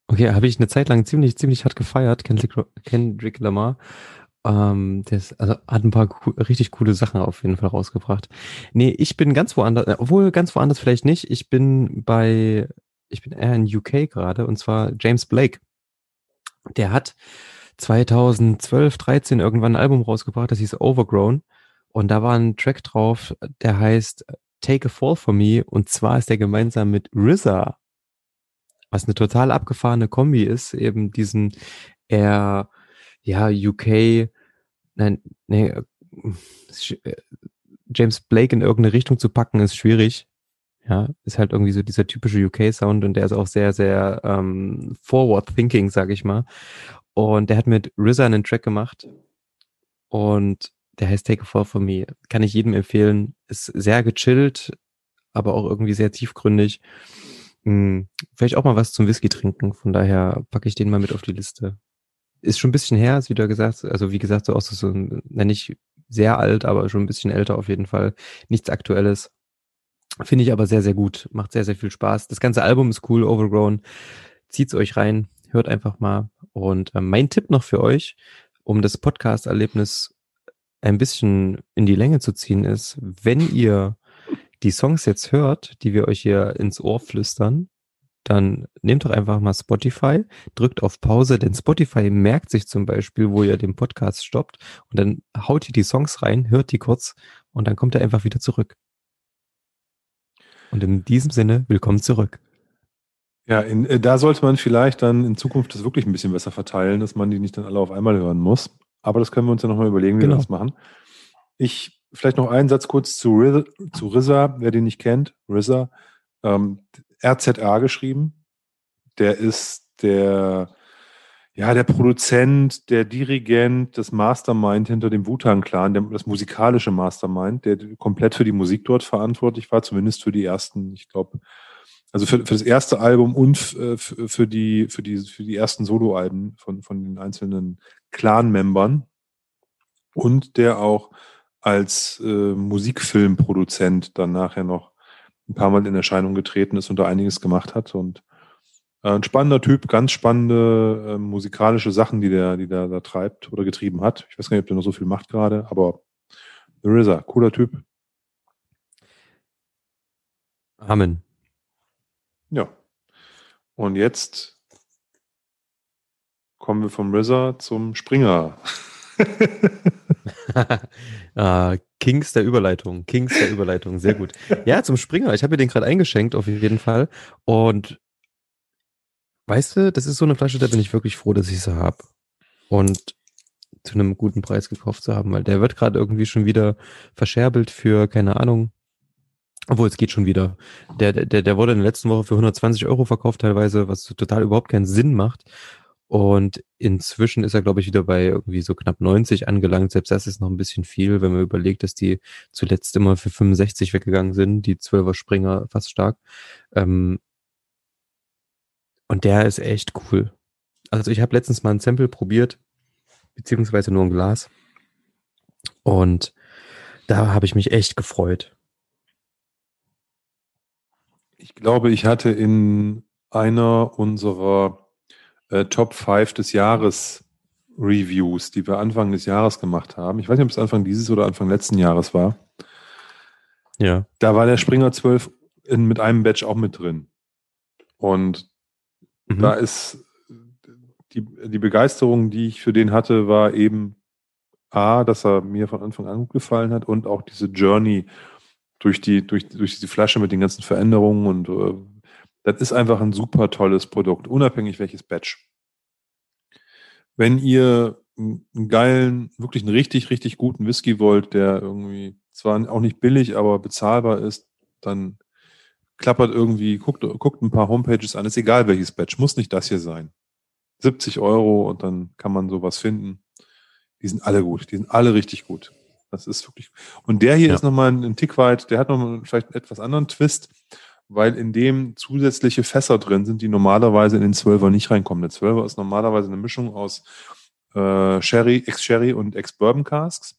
Okay, habe ich eine Zeit lang ziemlich, ziemlich hart gefeiert, Kendrick, Kendrick Lamar. Ähm, das also hat ein paar co richtig coole Sachen auf jeden Fall rausgebracht. Nee, ich bin ganz woanders, äh, obwohl ganz woanders vielleicht nicht. Ich bin bei, ich bin eher in UK gerade und zwar James Blake. Der hat 2012, 13 irgendwann ein Album rausgebracht, das hieß Overgrown. Und da war ein Track drauf, der heißt Take a Fall for Me. Und zwar ist der gemeinsam mit RZA, was eine total abgefahrene Kombi ist, eben diesen eher, ja, UK, nein, nee, äh, James Blake in irgendeine Richtung zu packen, ist schwierig. Ja, ist halt irgendwie so dieser typische UK-Sound und der ist auch sehr, sehr ähm, forward-thinking, sag ich mal. Und der hat mit RZA einen Track gemacht und der heißt Take a Fall for Me. Kann ich jedem empfehlen. Ist sehr gechillt, aber auch irgendwie sehr tiefgründig. Hm, vielleicht auch mal was zum Whisky trinken. Von daher packe ich den mal mit auf die Liste. Ist schon ein bisschen her, ist wieder gesagt. Also wie gesagt, so auch so, so nicht sehr alt, aber schon ein bisschen älter auf jeden Fall. Nichts Aktuelles. Finde ich aber sehr, sehr gut. Macht sehr, sehr viel Spaß. Das ganze Album ist cool, Overgrown. Zieht's euch rein, hört einfach mal. Und äh, mein Tipp noch für euch, um das Podcast-Erlebnis ein bisschen in die Länge zu ziehen, ist, wenn ihr die Songs jetzt hört, die wir euch hier ins Ohr flüstern, dann nehmt doch einfach mal Spotify, drückt auf Pause, denn Spotify merkt sich zum Beispiel, wo ihr den Podcast stoppt und dann haut ihr die Songs rein, hört die kurz und dann kommt er einfach wieder zurück. Und in diesem Sinne, willkommen zurück. Ja, in, äh, da sollte man vielleicht dann in Zukunft das wirklich ein bisschen besser verteilen, dass man die nicht dann alle auf einmal hören muss. Aber das können wir uns ja nochmal überlegen, wie genau. wir das machen. Ich, vielleicht noch einen Satz kurz zu, Riz, zu RZA, wer den nicht kennt. RZA, ähm, RZA geschrieben. Der ist der, ja, der Produzent, der Dirigent, das Mastermind hinter dem Wu-Tang-Clan, das musikalische Mastermind, der komplett für die Musik dort verantwortlich war, zumindest für die ersten, ich glaube, also für, für das erste Album und äh, für, für, die, für, die, für die ersten Soloalben von, von den einzelnen Clan-Membern. Und der auch als äh, Musikfilmproduzent dann nachher noch ein paar Mal in Erscheinung getreten ist und da einiges gemacht hat. Und äh, ein spannender Typ, ganz spannende äh, musikalische Sachen, die der, die der da treibt oder getrieben hat. Ich weiß gar nicht, ob der noch so viel macht gerade, aber The RZA, cooler Typ. Amen. Ja. Und jetzt kommen wir vom RZA zum Springer. ah, Kings der Überleitung. Kings der Überleitung. Sehr gut. Ja, zum Springer. Ich habe mir den gerade eingeschenkt, auf jeden Fall. Und weißt du, das ist so eine Flasche, da bin ich wirklich froh, dass ich sie habe. Und zu einem guten Preis gekauft zu haben, weil der wird gerade irgendwie schon wieder verscherbelt für, keine Ahnung, obwohl, es geht schon wieder. Der, der, der wurde in der letzten Woche für 120 Euro verkauft teilweise, was total überhaupt keinen Sinn macht. Und inzwischen ist er, glaube ich, wieder bei irgendwie so knapp 90 angelangt. Selbst das ist noch ein bisschen viel, wenn man überlegt, dass die zuletzt immer für 65 weggegangen sind, die 12er Springer fast stark. Ähm und der ist echt cool. Also ich habe letztens mal ein Sample probiert, beziehungsweise nur ein Glas. Und da habe ich mich echt gefreut. Ich glaube, ich hatte in einer unserer äh, Top 5 des Jahres Reviews, die wir Anfang des Jahres gemacht haben. Ich weiß nicht, ob es Anfang dieses oder Anfang letzten Jahres war. Ja. Da war der Springer 12 in, mit einem Badge auch mit drin. Und mhm. da ist die, die Begeisterung, die ich für den hatte, war eben A, dass er mir von Anfang an gut gefallen hat und auch diese Journey durch die, durch, durch die Flasche mit den ganzen Veränderungen und äh, das ist einfach ein super tolles Produkt, unabhängig welches Batch. Wenn ihr einen geilen, wirklich einen richtig, richtig guten Whisky wollt, der irgendwie zwar auch nicht billig, aber bezahlbar ist, dann klappert irgendwie, guckt, guckt ein paar Homepages an, ist egal welches Batch, muss nicht das hier sein. 70 Euro und dann kann man sowas finden. Die sind alle gut, die sind alle richtig gut. Das ist wirklich. Und der hier ja. ist nochmal ein Tick weit, der hat nochmal vielleicht einen etwas anderen Twist, weil in dem zusätzliche Fässer drin sind, die normalerweise in den Zwölfer nicht reinkommen. Der Zwölfer ist normalerweise eine Mischung aus äh, Sherry, Ex-Sherry und Ex-Bourbon Casks.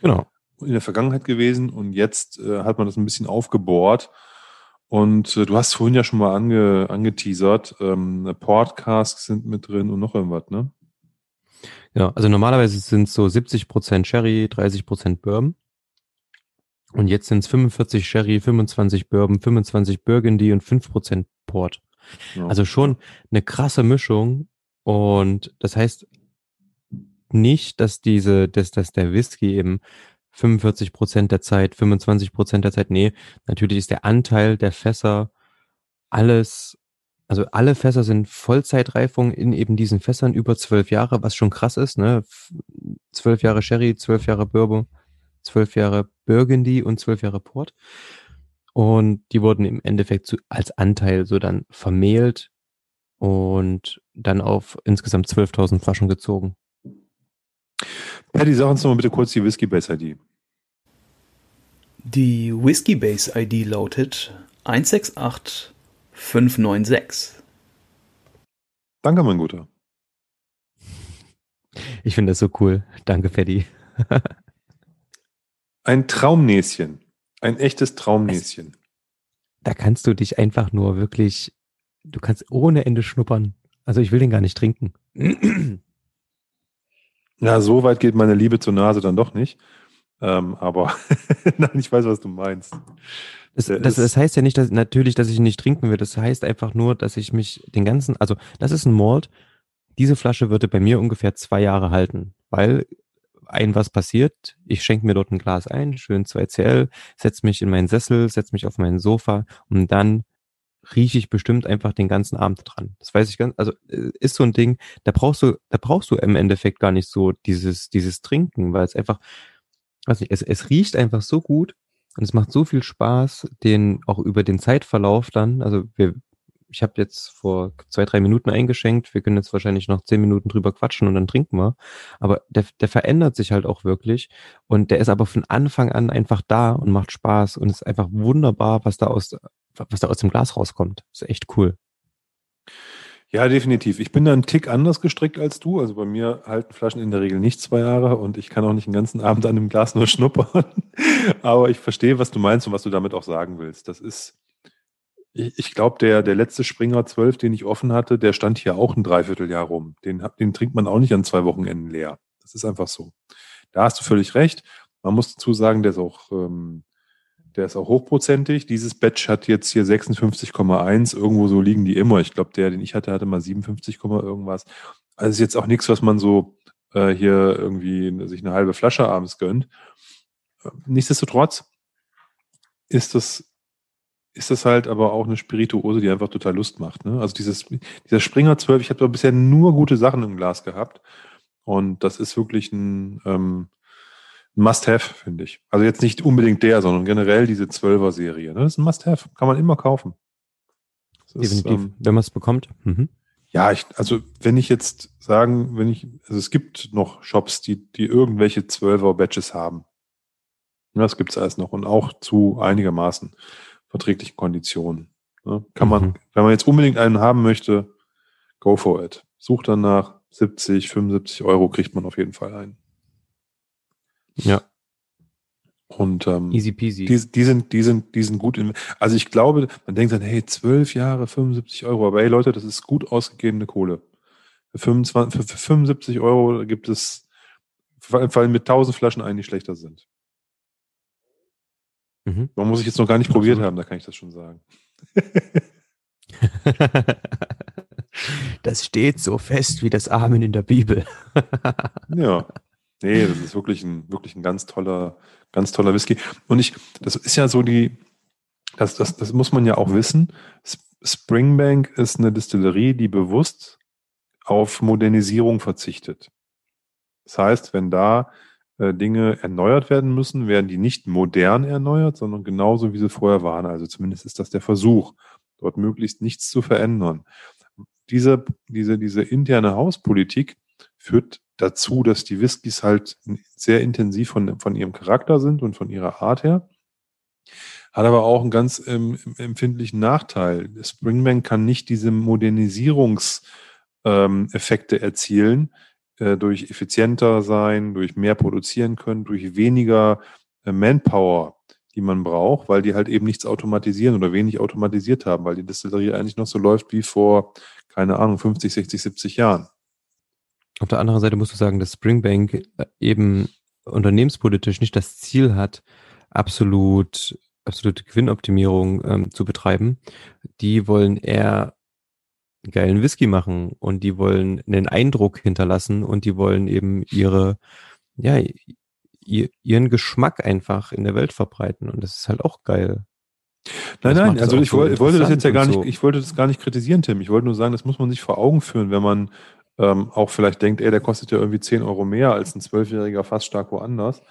Genau. In der Vergangenheit gewesen und jetzt äh, hat man das ein bisschen aufgebohrt. Und äh, du hast vorhin ja schon mal ange, angeteasert, ähm, Port Casks sind mit drin und noch irgendwas, ne? Ja, also normalerweise sind es so 70% Sherry, 30% Bourbon. Und jetzt sind es 45 Sherry, 25 Bourbon, 25 Burgundy und 5% Port. Ja. Also schon eine krasse Mischung. Und das heißt nicht, dass diese, dass, dass der Whisky eben 45 Prozent der Zeit, 25 Prozent der Zeit, nee, natürlich ist der Anteil der Fässer alles, also alle Fässer sind Vollzeitreifung in eben diesen Fässern über zwölf Jahre, was schon krass ist, ne? Zwölf Jahre Sherry, zwölf Jahre Bourbon, zwölf Jahre Burgundy und zwölf Jahre Port. Und die wurden im Endeffekt zu, als Anteil so dann vermehlt und dann auf insgesamt 12.000 Flaschen gezogen. Paddy, sag uns noch mal bitte kurz die Whiskey Base ID. Die Whiskey Base ID lautet 168596. Danke, mein Guter. Ich finde das so cool. Danke, Paddy. Ein Traumnäschen. Ein echtes Traumnäschen. Da kannst du dich einfach nur wirklich, du kannst ohne Ende schnuppern. Also ich will den gar nicht trinken. Na, so weit geht meine Liebe zur Nase dann doch nicht. Ähm, aber nein, ich weiß, was du meinst. Das, das, das, heißt ja nicht, dass natürlich, dass ich nicht trinken will. Das heißt einfach nur, dass ich mich den ganzen, also das ist ein Malt. Diese Flasche würde bei mir ungefähr zwei Jahre halten, weil ein was passiert, ich schenke mir dort ein Glas ein, schön 2CL, setze mich in meinen Sessel, setze mich auf mein Sofa und dann rieche ich bestimmt einfach den ganzen Abend dran. Das weiß ich ganz, also äh, ist so ein Ding, da brauchst du, da brauchst du im Endeffekt gar nicht so dieses, dieses Trinken, weil es einfach, weiß nicht, es, es riecht einfach so gut und es macht so viel Spaß, den auch über den Zeitverlauf dann, also wir, ich habe jetzt vor zwei, drei Minuten eingeschenkt, wir können jetzt wahrscheinlich noch zehn Minuten drüber quatschen und dann trinken wir. Aber der, der verändert sich halt auch wirklich und der ist aber von Anfang an einfach da und macht Spaß und ist einfach wunderbar, was da aus, was da aus dem Glas rauskommt. Ist echt cool. Ja, definitiv. Ich bin da einen Tick anders gestrickt als du. Also bei mir halten Flaschen in der Regel nicht zwei Jahre und ich kann auch nicht den ganzen Abend an dem Glas nur schnuppern. Aber ich verstehe, was du meinst und was du damit auch sagen willst. Das ist, ich, ich glaube, der, der letzte Springer 12, den ich offen hatte, der stand hier auch ein Dreivierteljahr rum. Den, den trinkt man auch nicht an zwei Wochenenden leer. Das ist einfach so. Da hast du völlig recht. Man muss dazu sagen, der ist auch ähm, der ist auch hochprozentig. Dieses Batch hat jetzt hier 56,1. Irgendwo so liegen die immer. Ich glaube, der, den ich hatte, hatte mal 57, irgendwas. Also ist jetzt auch nichts, was man so äh, hier irgendwie sich eine halbe Flasche abends gönnt. Nichtsdestotrotz ist das, ist das halt aber auch eine Spirituose, die einfach total Lust macht. Ne? Also dieses, dieser Springer 12, ich habe bisher nur gute Sachen im Glas gehabt. Und das ist wirklich ein, ähm, Must-Have, finde ich. Also jetzt nicht unbedingt der, sondern generell diese 12er-Serie. Ne? Das ist ein Must-Have. Kann man immer kaufen. Das Definitiv, ist, ähm, wenn man es bekommt. Mhm. Ja, ich, also wenn ich jetzt sagen, wenn ich, also es gibt noch Shops, die, die irgendwelche 12er-Batches haben. Ja, das gibt's alles noch und auch zu einigermaßen verträglichen Konditionen. Ne? Kann mhm. man, wenn man jetzt unbedingt einen haben möchte, go for it. Sucht danach 70, 75 Euro kriegt man auf jeden Fall einen. Ja. Und ähm, Easy peasy. Die, die, sind, die, sind, die sind gut. In, also ich glaube, man denkt dann, hey, zwölf Jahre, 75 Euro. Aber hey Leute, das ist gut ausgegebene Kohle. Für, 25, für, für 75 Euro gibt es, fallen mit 1000 Flaschen ein, die schlechter sind. Mhm. Man muss ich jetzt noch gar nicht Absolut. probiert haben, da kann ich das schon sagen. das steht so fest wie das Amen in der Bibel. ja. Nee, das ist wirklich ein, wirklich ein ganz toller, ganz toller Whisky. Und ich, das ist ja so die, das, das, das muss man ja auch wissen. Springbank ist eine Distillerie, die bewusst auf Modernisierung verzichtet. Das heißt, wenn da äh, Dinge erneuert werden müssen, werden die nicht modern erneuert, sondern genauso wie sie vorher waren. Also zumindest ist das der Versuch, dort möglichst nichts zu verändern. Diese, diese, diese interne Hauspolitik führt dazu, dass die Whiskys halt sehr intensiv von, von ihrem Charakter sind und von ihrer Art her. Hat aber auch einen ganz ähm, empfindlichen Nachteil. Springbank kann nicht diese Modernisierungseffekte ähm, erzielen, äh, durch effizienter sein, durch mehr produzieren können, durch weniger äh, Manpower, die man braucht, weil die halt eben nichts automatisieren oder wenig automatisiert haben, weil die Distillerie eigentlich noch so läuft wie vor, keine Ahnung, 50, 60, 70 Jahren. Auf der anderen Seite musst du sagen, dass Springbank äh, eben unternehmenspolitisch nicht das Ziel hat, absolut, absolute Gewinnoptimierung ähm, zu betreiben. Die wollen eher geilen Whisky machen und die wollen einen Eindruck hinterlassen und die wollen eben ihre, ja, ihren Geschmack einfach in der Welt verbreiten und das ist halt auch geil. Nein, nein, also ich, so wollte das jetzt ja gar nicht, so. ich wollte das gar nicht kritisieren, Tim. Ich wollte nur sagen, das muss man sich vor Augen führen, wenn man ähm, auch vielleicht denkt, ey, der kostet ja irgendwie 10 Euro mehr als ein zwölfjähriger fast stark woanders.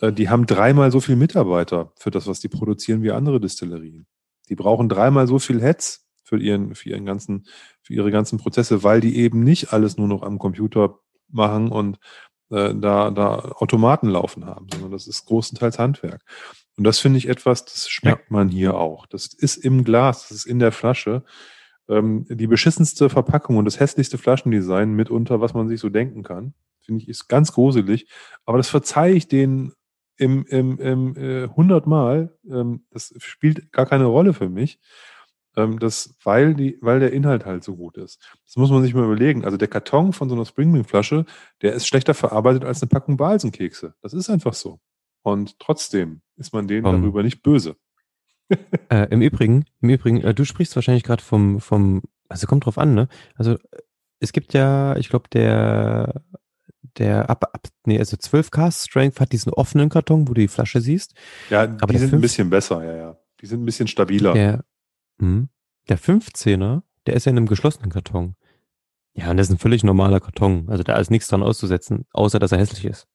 Äh, die haben dreimal so viele Mitarbeiter für das, was die produzieren, wie andere Distillerien. Die brauchen dreimal so viel Heads für ihren, für ihren ganzen, für ihre ganzen Prozesse, weil die eben nicht alles nur noch am Computer machen und äh, da, da Automaten laufen haben, sondern das ist großenteils Handwerk. Und das finde ich etwas, das schmeckt ja. man hier auch. Das ist im Glas, das ist in der Flasche ähm, die beschissenste Verpackung und das hässlichste Flaschendesign mitunter, was man sich so denken kann. Finde ich, ist ganz gruselig. Aber das verzeihe ich denen im, im, im äh, hundertmal. Ähm, das spielt gar keine Rolle für mich. Ähm, das, weil, die, weil der Inhalt halt so gut ist. Das muss man sich mal überlegen. Also der Karton von so einer Springwing-Flasche, der ist schlechter verarbeitet als eine Packung Balsenkekse. Das ist einfach so. Und trotzdem ist man denen um. darüber nicht böse. Äh, Im Übrigen, im Übrigen, äh, du sprichst wahrscheinlich gerade vom, vom, also kommt drauf an, ne? Also es gibt ja, ich glaube, der, der ab, ab, nee, also 12 Cast Strength hat diesen offenen Karton, wo du die Flasche siehst. Ja, aber die sind 5, ein bisschen besser, ja, ja. Die sind ein bisschen stabiler. Der, mh, der 15er, der ist ja in einem geschlossenen Karton. Ja, und das ist ein völlig normaler Karton. Also da ist nichts dran auszusetzen, außer dass er hässlich ist.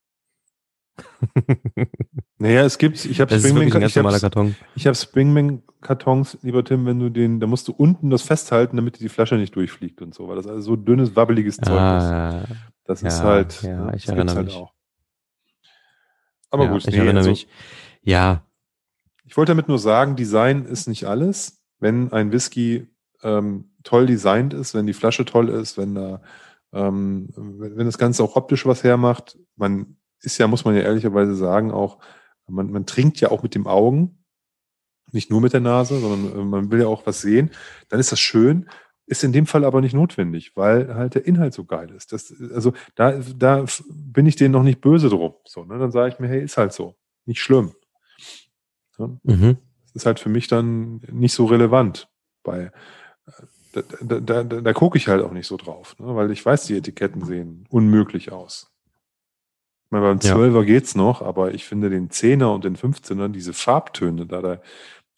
naja, es gibt, ich habe Springman, ich hab, ich hab Springman Kartons, lieber Tim, wenn du den, da musst du unten das festhalten, damit die Flasche nicht durchfliegt und so, weil das also so dünnes, wabbeliges Zeug ah, ist. Das ja, ist halt, ja, ne, ich erinnere halt mich. Auch. Aber ja, gut, ich nee, erinnere also, mich. Ja. Ich wollte damit nur sagen, Design ist nicht alles. Wenn ein Whisky ähm, toll designt ist, wenn die Flasche toll ist, wenn da, ähm, wenn das Ganze auch optisch was hermacht, man ist ja, muss man ja ehrlicherweise sagen, auch, man, man trinkt ja auch mit dem Augen, nicht nur mit der Nase, sondern äh, man will ja auch was sehen, dann ist das schön, ist in dem Fall aber nicht notwendig, weil halt der Inhalt so geil ist. Das, also da, da bin ich denen noch nicht böse drum. So, ne? Dann sage ich mir, hey, ist halt so. Nicht schlimm. Ja? Mhm. Das ist halt für mich dann nicht so relevant. Bei, da, da, da, da, da gucke ich halt auch nicht so drauf, ne? weil ich weiß, die Etiketten sehen unmöglich aus. Ich meine, beim 12er ja. geht's noch, aber ich finde den 10er und den 15er, diese Farbtöne, da, da,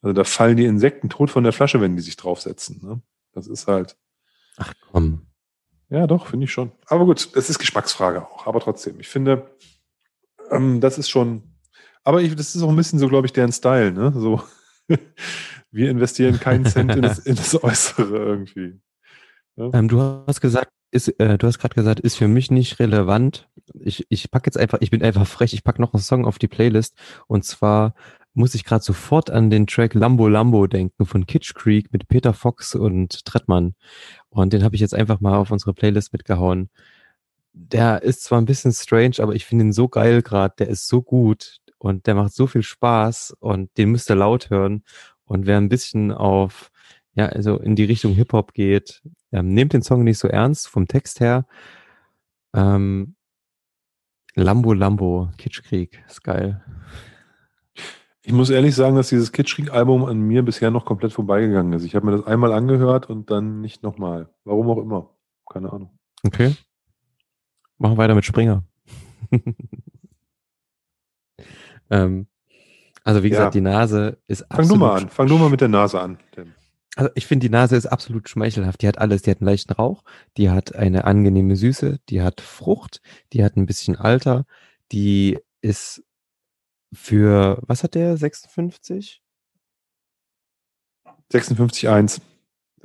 also da fallen die Insekten tot von der Flasche, wenn die sich draufsetzen. Ne? Das ist halt. Ach komm. Ja, doch, finde ich schon. Aber gut, es ist Geschmacksfrage auch. Aber trotzdem, ich finde, ähm, das ist schon. Aber ich, das ist auch ein bisschen so, glaube ich, deren Style. Ne? So, wir investieren keinen Cent in das, in das Äußere irgendwie. Ja? Ähm, du hast gesagt, ist, äh, du hast gerade gesagt, ist für mich nicht relevant. Ich, ich pack jetzt einfach, ich bin einfach frech, ich pack noch einen Song auf die Playlist und zwar muss ich gerade sofort an den Track Lambo Lambo denken von Kitsch Creek mit Peter Fox und Trettmann. Und den habe ich jetzt einfach mal auf unsere Playlist mitgehauen. Der ist zwar ein bisschen strange, aber ich finde ihn so geil gerade. Der ist so gut und der macht so viel Spaß und den müsst ihr laut hören. Und wer ein bisschen auf ja, also in die Richtung Hip-Hop geht. Ähm, nehmt den Song nicht so ernst vom Text her. Ähm, Lambo Lambo, Kitschkrieg, ist geil. Ich muss ehrlich sagen, dass dieses Kitschkrieg-Album an mir bisher noch komplett vorbeigegangen ist. Ich habe mir das einmal angehört und dann nicht nochmal. Warum auch immer. Keine Ahnung. Okay. Machen wir weiter mit Springer. ähm, also wie gesagt, ja. die Nase ist Fang du mal an. Fang du mal mit der Nase an. Denn. Also ich finde, die Nase ist absolut schmeichelhaft. Die hat alles. Die hat einen leichten Rauch, die hat eine angenehme Süße, die hat Frucht, die hat ein bisschen Alter, die ist für, was hat der, 56? 56,1.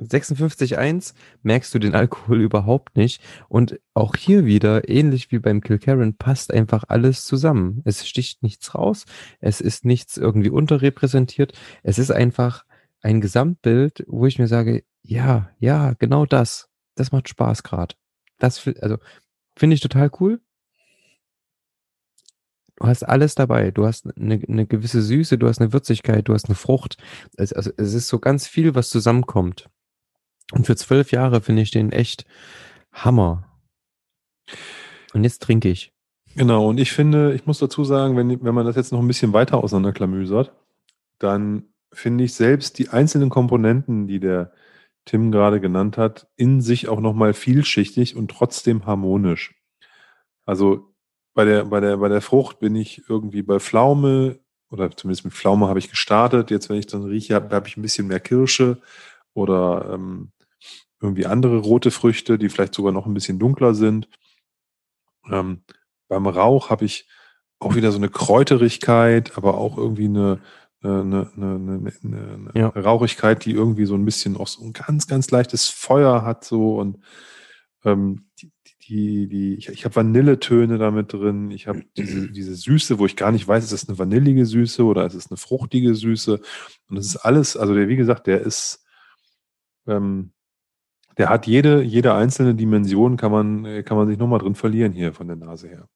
56,1 merkst du den Alkohol überhaupt nicht. Und auch hier wieder, ähnlich wie beim Kilkerran, passt einfach alles zusammen. Es sticht nichts raus. Es ist nichts irgendwie unterrepräsentiert. Es ist einfach ein Gesamtbild, wo ich mir sage, ja, ja, genau das. Das macht Spaß gerade. Das, also, finde ich total cool. Du hast alles dabei. Du hast eine, eine gewisse Süße, du hast eine Würzigkeit, du hast eine Frucht. Also, also es ist so ganz viel, was zusammenkommt. Und für zwölf Jahre finde ich den echt Hammer. Und jetzt trinke ich. Genau, und ich finde, ich muss dazu sagen, wenn, wenn man das jetzt noch ein bisschen weiter auseinanderklamüsert, dann finde ich selbst die einzelnen Komponenten, die der Tim gerade genannt hat, in sich auch nochmal vielschichtig und trotzdem harmonisch. Also bei der, bei der, bei der Frucht bin ich irgendwie bei Pflaume oder zumindest mit Pflaume habe ich gestartet. Jetzt, wenn ich dann rieche, habe hab ich ein bisschen mehr Kirsche oder ähm, irgendwie andere rote Früchte, die vielleicht sogar noch ein bisschen dunkler sind. Ähm, beim Rauch habe ich auch wieder so eine Kräuterigkeit, aber auch irgendwie eine, eine, eine, eine, eine ja. Rauchigkeit, die irgendwie so ein bisschen auch so ein ganz, ganz leichtes Feuer hat so und ähm, die, die, die, ich, ich habe Vanilletöne damit drin, ich habe diese, diese Süße, wo ich gar nicht weiß, ist das eine vanillige Süße oder ist es eine fruchtige Süße und das ist alles, also der, wie gesagt, der ist, ähm, der hat jede, jede einzelne Dimension, kann man, kann man sich nochmal drin verlieren hier von der Nase her.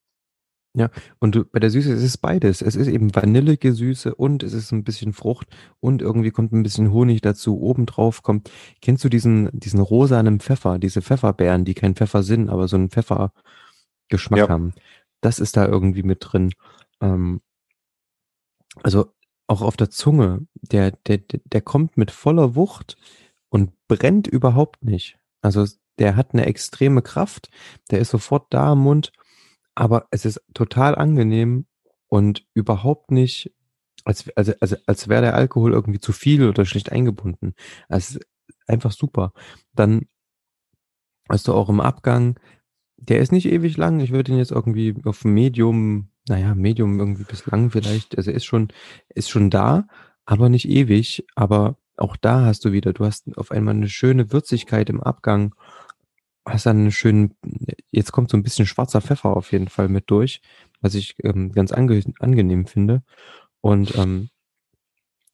Ja, und du, bei der Süße ist es beides. Es ist eben vanillige Süße und es ist ein bisschen Frucht und irgendwie kommt ein bisschen Honig dazu. Obendrauf kommt, kennst du diesen, diesen rosanen Pfeffer, diese Pfefferbeeren, die kein Pfeffer sind, aber so einen Pfeffergeschmack ja. haben. Das ist da irgendwie mit drin. Ähm, also auch auf der Zunge, der, der, der kommt mit voller Wucht und brennt überhaupt nicht. Also der hat eine extreme Kraft, der ist sofort da im Mund aber es ist total angenehm und überhaupt nicht, als, also, also, als wäre der Alkohol irgendwie zu viel oder schlecht eingebunden. Es ist einfach super. Dann hast du auch im Abgang, der ist nicht ewig lang. Ich würde ihn jetzt irgendwie auf Medium, naja, Medium irgendwie bis lang vielleicht. Also ist schon, ist schon da, aber nicht ewig. Aber auch da hast du wieder, du hast auf einmal eine schöne Würzigkeit im Abgang hast dann einen schönen, jetzt kommt so ein bisschen schwarzer Pfeffer auf jeden Fall mit durch, was ich ähm, ganz ange angenehm finde. Und ähm,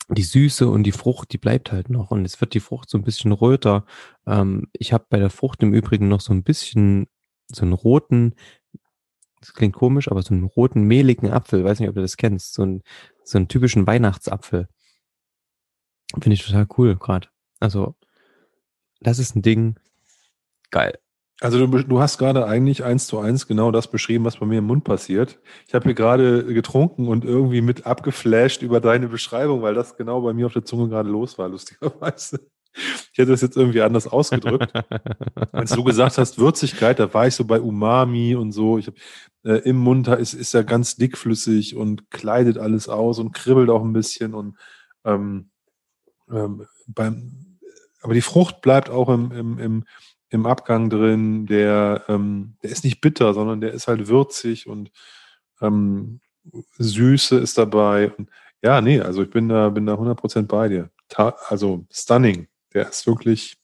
die Süße und die Frucht, die bleibt halt noch. Und es wird die Frucht so ein bisschen röter. Ähm, ich habe bei der Frucht im Übrigen noch so ein bisschen so einen roten, das klingt komisch, aber so einen roten, mehligen Apfel. Weiß nicht, ob du das kennst. So, ein, so einen typischen Weihnachtsapfel. Finde ich total cool gerade. Also, das ist ein Ding, Geil. Also du, du, hast gerade eigentlich eins zu eins genau das beschrieben, was bei mir im Mund passiert. Ich habe hier gerade getrunken und irgendwie mit abgeflasht über deine Beschreibung, weil das genau bei mir auf der Zunge gerade los war, lustigerweise. Ich hätte das jetzt irgendwie anders ausgedrückt. Als du gesagt hast, Würzigkeit, da war ich so bei Umami und so. Ich hab, äh, Im Mund ist, ist er ganz dickflüssig und kleidet alles aus und kribbelt auch ein bisschen. Und ähm, ähm, beim, aber die Frucht bleibt auch im, im, im im Abgang drin, der, ähm, der ist nicht bitter, sondern der ist halt würzig und ähm, Süße ist dabei. Und ja, nee, also ich bin da, bin da 100% bei dir. Ta also stunning. Der ist wirklich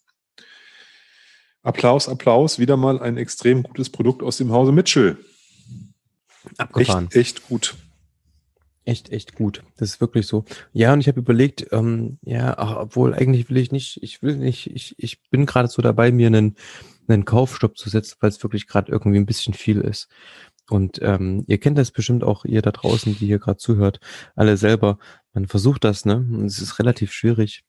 Applaus, Applaus. Wieder mal ein extrem gutes Produkt aus dem Hause Mitchell. Abgefahren. Echt, echt gut. Echt, echt gut. Das ist wirklich so. Ja, und ich habe überlegt, ähm, ja, ach, obwohl eigentlich will ich nicht, ich will nicht, ich, ich bin gerade so dabei, mir einen, einen Kaufstopp zu setzen, weil es wirklich gerade irgendwie ein bisschen viel ist. Und ähm, ihr kennt das bestimmt auch, ihr da draußen, die hier gerade zuhört, alle selber. Man versucht das, ne? Und es ist relativ schwierig.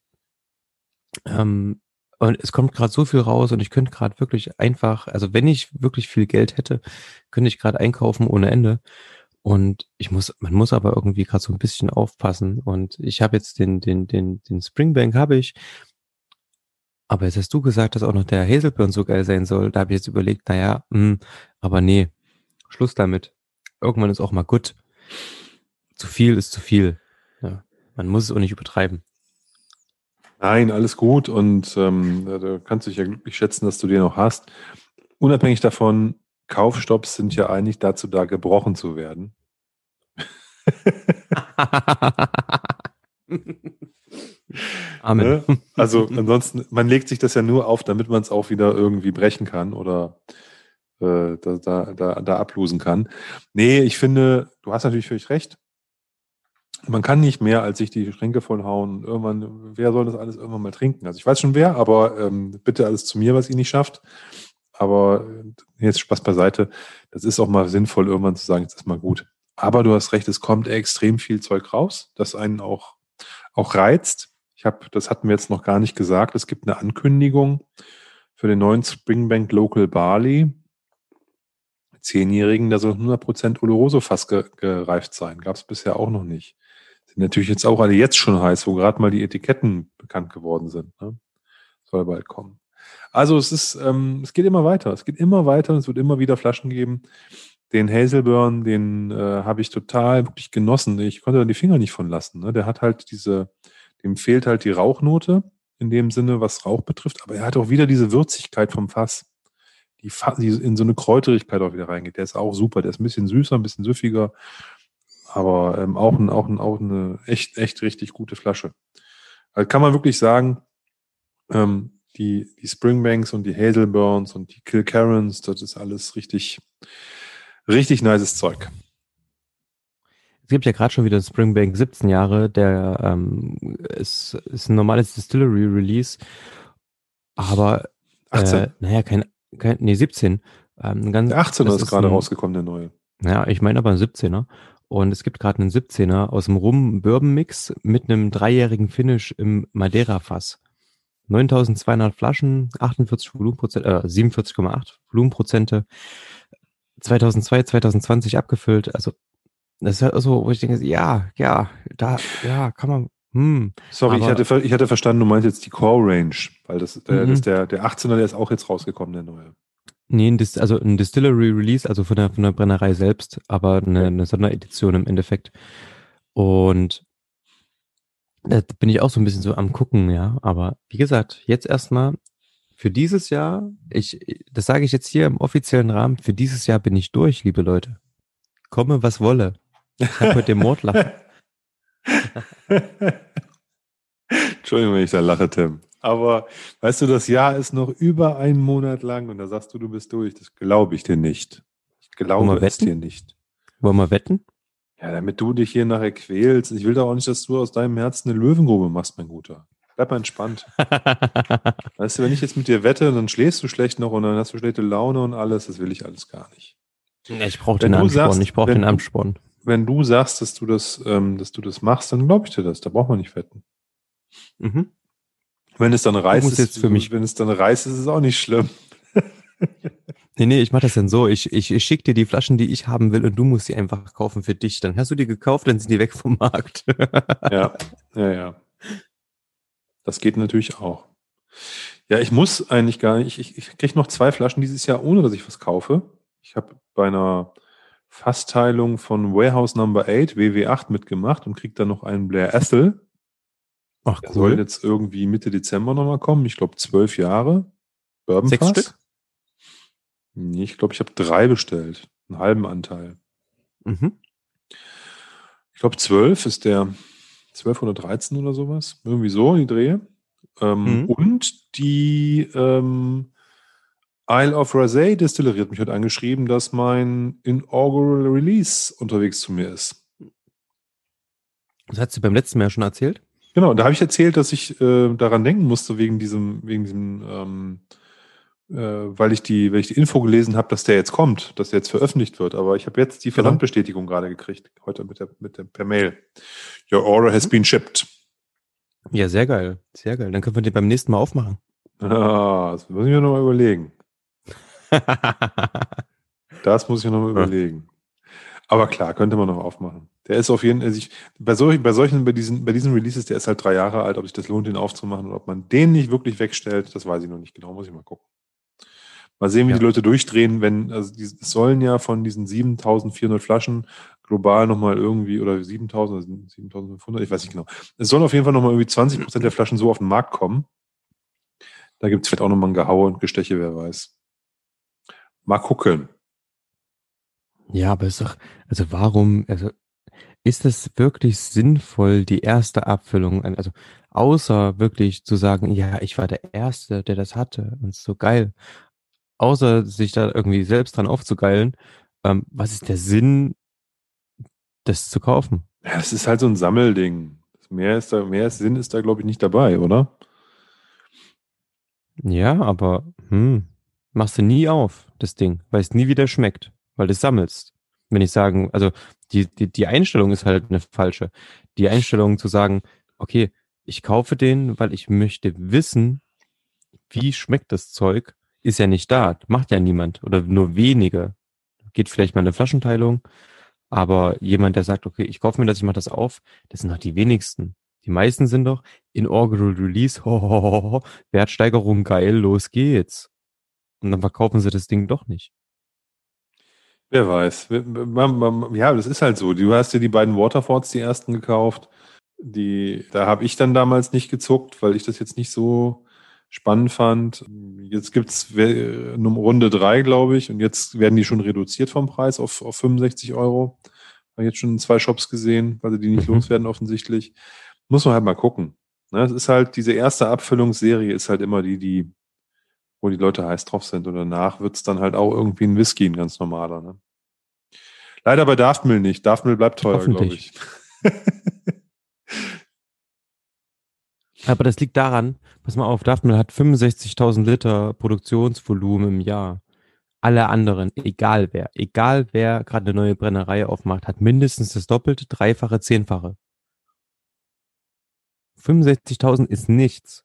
Ähm, und es kommt gerade so viel raus und ich könnte gerade wirklich einfach, also wenn ich wirklich viel Geld hätte, könnte ich gerade einkaufen ohne Ende. Und ich muss, man muss aber irgendwie gerade so ein bisschen aufpassen. Und ich habe jetzt den, den, den, den Springbank habe ich. Aber jetzt hast du gesagt, dass auch noch der Hazelburn so geil sein soll. Da habe ich jetzt überlegt, naja, mh, hm, aber nee, Schluss damit. Irgendwann ist auch mal gut. Zu viel ist zu viel. Ja, man muss es auch nicht übertreiben. Nein, alles gut und ähm, da kannst du dich ja glücklich schätzen, dass du den noch hast. Unabhängig davon, Kaufstopps sind ja eigentlich dazu da, gebrochen zu werden. Amen. Ne? Also ansonsten, man legt sich das ja nur auf, damit man es auch wieder irgendwie brechen kann oder äh, da, da, da, da ablosen kann. Nee, ich finde, du hast natürlich völlig recht. Man kann nicht mehr als sich die Schränke vollhauen. Irgendwann, wer soll das alles irgendwann mal trinken? Also ich weiß schon wer, aber ähm, bitte alles zu mir, was ihr nicht schafft. Aber jetzt Spaß beiseite. Das ist auch mal sinnvoll, irgendwann zu sagen, jetzt ist mal gut. Aber du hast recht, es kommt extrem viel Zeug raus, das einen auch, auch reizt. Ich habe, das hatten wir jetzt noch gar nicht gesagt. Es gibt eine Ankündigung für den neuen Springbank Local Barley. Zehnjährigen, da soll 100% Oloroso fast ge gereift sein. Gab es bisher auch noch nicht. Sind natürlich jetzt auch alle jetzt schon heiß, wo gerade mal die Etiketten bekannt geworden sind. Ne? Soll bald kommen. Also es ist, ähm, es geht immer weiter. Es geht immer weiter und es wird immer wieder Flaschen geben. Den Hazelburn, den äh, habe ich total wirklich genossen. Ich konnte da die Finger nicht von lassen. Ne? Der hat halt diese, dem fehlt halt die Rauchnote in dem Sinne, was Rauch betrifft, aber er hat auch wieder diese Würzigkeit vom Fass die, die in so eine Kräuterigkeit auch wieder reingeht. Der ist auch super. Der ist ein bisschen süßer, ein bisschen süffiger, aber ähm, auch, ein, auch, ein, auch eine echt, echt richtig gute Flasche. Also kann man wirklich sagen, ähm, die, die Springbanks und die Hazelburns und die Kilcarrons, das ist alles richtig, richtig nices Zeug. Es gibt ja gerade schon wieder Springbank 17 Jahre, der ähm, ist, ist ein normales Distillery-Release, aber 18. Äh, naja, kein kein, nee, 17. Ähm, ganz, der 18er ist, ist gerade ein, rausgekommen, der neue. Ja, ich meine aber ein 17er. Und es gibt gerade einen 17er aus dem Rum-Bourbon-Mix mit einem dreijährigen Finish im Madeira-Fass. 9200 Flaschen, 48 Volumenprozent, äh, 47,8 Volumenprozente. 2002, 2020 abgefüllt. Also, das ist halt so, wo ich denke, ja, ja, da, ja, kann man, hm, Sorry, ich hatte, ich hatte verstanden, du meinst jetzt die Core Range, weil das, äh, mhm. das der, der 18er, der ist auch jetzt rausgekommen, der neue. Nee, ein Dis also ein Distillery Release, also von der, von der Brennerei selbst, aber eine, eine Sonderedition im Endeffekt. Und da bin ich auch so ein bisschen so am gucken, ja. Aber wie gesagt, jetzt erstmal für dieses Jahr, ich, das sage ich jetzt hier im offiziellen Rahmen, für dieses Jahr bin ich durch, liebe Leute. Komme, was wolle. Ich habe mit dem Mordlachen. Entschuldigung, wenn ich da lache, Tim. Aber weißt du, das Jahr ist noch über einen Monat lang und da sagst du, du bist durch. Das glaube ich dir nicht. Ich glaube es dir nicht. Wollen wir wetten? Ja, damit du dich hier nachher quälst. Ich will doch auch nicht, dass du aus deinem Herzen eine Löwengrube machst, mein Guter. Bleib mal entspannt. weißt du, wenn ich jetzt mit dir wette, dann schläfst du schlecht noch und dann hast du schlechte Laune und alles. Das will ich alles gar nicht. ich brauche den Ansporn. ich brauche den Ansporn wenn du sagst, dass du das, ähm, dass du das machst, dann glaube ich dir das. Da braucht man nicht wetten. Mhm. Wenn es dann reißt, ist, für mich. wenn es dann reißt, ist es auch nicht schlimm. nee, nee, ich mache das dann so. Ich, ich, ich schicke dir die Flaschen, die ich haben will, und du musst sie einfach kaufen für dich. Dann hast du die gekauft, dann sind die weg vom Markt. ja, ja, ja. Das geht natürlich auch. Ja, ich muss eigentlich gar nicht. Ich, ich kriege noch zwei Flaschen dieses Jahr, ohne dass ich was kaufe. Ich habe bei einer Fassteilung von Warehouse Number 8, WW8, mitgemacht und kriegt dann noch einen Blair Ethel. Ach, cool. Der soll jetzt irgendwie Mitte Dezember nochmal kommen. Ich glaube, zwölf Jahre. Bourbon Sechs Stück? Nee, ich glaube, ich habe drei bestellt. Einen halben Anteil. Mhm. Ich glaube, zwölf ist der 12 oder 13 oder sowas. Irgendwie so, die Drehe. Ähm, mhm. Und die ähm, Isle of Rasay Distillery hat mich heute angeschrieben, dass mein Inaugural Release unterwegs zu mir ist. Das hat sie beim letzten Mal ja schon erzählt? Genau, da habe ich erzählt, dass ich äh, daran denken musste, wegen diesem, wegen diesem, ähm, äh, weil ich die, weil ich die Info gelesen habe, dass der jetzt kommt, dass der jetzt veröffentlicht wird. Aber ich habe jetzt die genau. Versandbestätigung gerade gekriegt, heute mit der, mit der per Mail. Your order has been shipped. Ja, sehr geil. Sehr geil. Dann können wir den beim nächsten Mal aufmachen. Ah, das muss ich mir nochmal überlegen. das muss ich noch mal überlegen. Aber klar, könnte man noch aufmachen. Der ist auf jeden Fall, also bei solchen, bei solchen, bei diesen, bei diesen Releases, der ist halt drei Jahre alt, ob sich das lohnt, den aufzumachen oder ob man den nicht wirklich wegstellt, das weiß ich noch nicht genau, muss ich mal gucken. Mal sehen, wie ja. die Leute durchdrehen, wenn, also die sollen ja von diesen 7400 Flaschen global nochmal irgendwie, oder 7000 oder 7500, ich weiß nicht genau. Es sollen auf jeden Fall nochmal irgendwie 20 Prozent der Flaschen so auf den Markt kommen. Da gibt es vielleicht auch nochmal ein Gehaue und Gesteche, wer weiß. Mal gucken. Ja, aber ist doch, also warum, also ist es wirklich sinnvoll, die erste Abfüllung, also außer wirklich zu sagen, ja, ich war der Erste, der das hatte und so geil, außer sich da irgendwie selbst dran aufzugeilen, ähm, was ist der Sinn, das zu kaufen? Ja, es ist halt so ein Sammelding. Mehr ist da, mehr Sinn ist da, glaube ich, nicht dabei, oder? Ja, aber hm, machst du nie auf, das Ding, weil es nie wieder schmeckt, weil du es sammelst. Wenn ich sagen, also die, die, die Einstellung ist halt eine falsche. Die Einstellung zu sagen, okay, ich kaufe den, weil ich möchte wissen, wie schmeckt das Zeug, ist ja nicht da. Macht ja niemand oder nur wenige. geht vielleicht mal eine Flaschenteilung. Aber jemand, der sagt, okay, ich kaufe mir das, ich mache das auf, das sind noch die wenigsten. Die meisten sind doch Inaugural Release, ho, ho, ho, ho, Wertsteigerung geil, los geht's. Und dann verkaufen sie das Ding doch nicht. Wer weiß. Ja, das ist halt so. Du hast dir die beiden Waterfords, die ersten gekauft. Die, da habe ich dann damals nicht gezuckt, weil ich das jetzt nicht so spannend fand. Jetzt gibt's Runde drei, glaube ich, und jetzt werden die schon reduziert vom Preis auf, auf 65 Euro. Habe jetzt schon zwei Shops gesehen, weil sie die nicht mhm. loswerden offensichtlich. Muss man halt mal gucken. Ne, es ist halt, diese erste Abfüllungsserie ist halt immer die, die, wo die Leute heiß drauf sind. Und danach wird's dann halt auch irgendwie ein Whisky, ein ganz normaler. Ne? Leider bei Daftmill nicht. Daftmill bleibt teuer, glaube ich. Aber das liegt daran, pass mal auf, Daftmill hat 65.000 Liter Produktionsvolumen im Jahr. Alle anderen, egal wer, egal wer gerade eine neue Brennerei aufmacht, hat mindestens das Doppelte, Dreifache, Zehnfache. 65.000 ist nichts.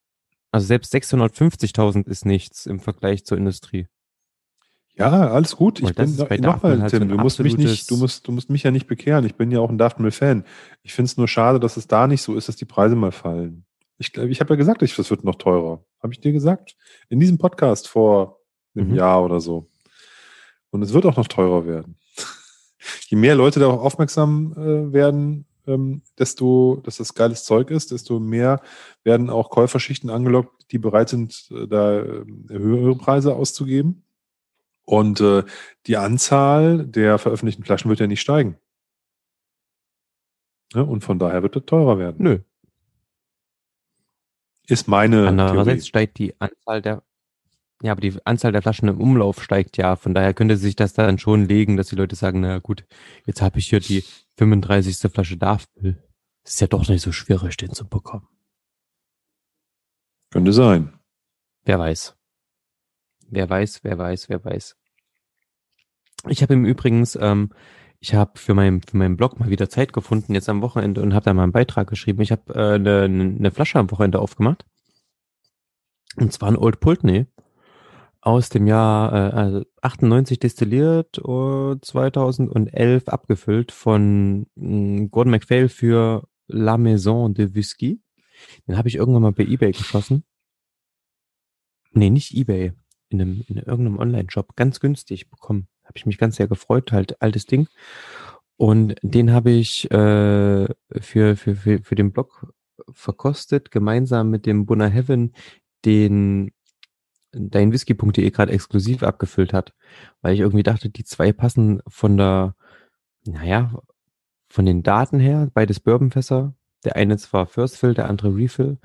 Also selbst 650.000 ist nichts im Vergleich zur Industrie. Ja, alles gut. Ich bin nochmal, halt Tim, du musst mich nicht, du musst, du musst mich ja nicht bekehren. Ich bin ja auch ein Daftmill-Fan. Ich finde es nur schade, dass es da nicht so ist, dass die Preise mal fallen. Ich, ich habe ja gesagt, ich, das wird noch teurer. Habe ich dir gesagt? In diesem Podcast vor einem mhm. Jahr oder so. Und es wird auch noch teurer werden. Je mehr Leute darauf aufmerksam äh, werden, ähm, desto, dass das geiles Zeug ist, desto mehr werden auch Käuferschichten angelockt, die bereit sind, äh, da äh, höhere Preise auszugeben. Und äh, die Anzahl der veröffentlichten Flaschen wird ja nicht steigen. Ja, und von daher wird es teurer werden. Nö. Ist meine. Andererseits Theorie. steigt die Anzahl der ja, aber die Anzahl der Flaschen im Umlauf steigt ja. Von daher könnte sich das dann schon legen, dass die Leute sagen, na gut, jetzt habe ich hier die 35. Flasche Darfbill. Ist ja doch nicht so schwierig, den zu bekommen. Könnte sein. Wer weiß. Wer weiß, wer weiß, wer weiß. Ich habe im Übrigens, ähm, ich habe für, mein, für meinen Blog mal wieder Zeit gefunden, jetzt am Wochenende, und habe da mal einen Beitrag geschrieben. Ich habe äh, eine, eine Flasche am Wochenende aufgemacht. Und zwar ein Old Pulteney aus dem Jahr äh, also 98 destilliert und 2011 abgefüllt von äh, Gordon MacPhail für La Maison de Whisky. Den habe ich irgendwann mal bei eBay geschossen. Nee, nicht eBay. In, einem, in irgendeinem Online-Shop. Ganz günstig bekommen. Habe ich mich ganz sehr gefreut. Halt altes Ding. Und den habe ich äh, für, für, für, für den Blog verkostet, gemeinsam mit dem Bunner Heaven, den deinwhisky.de gerade exklusiv abgefüllt hat, weil ich irgendwie dachte, die zwei passen von der, naja, von den Daten her, beides Bourbonfässer. Der eine zwar First Fill, der andere Refill,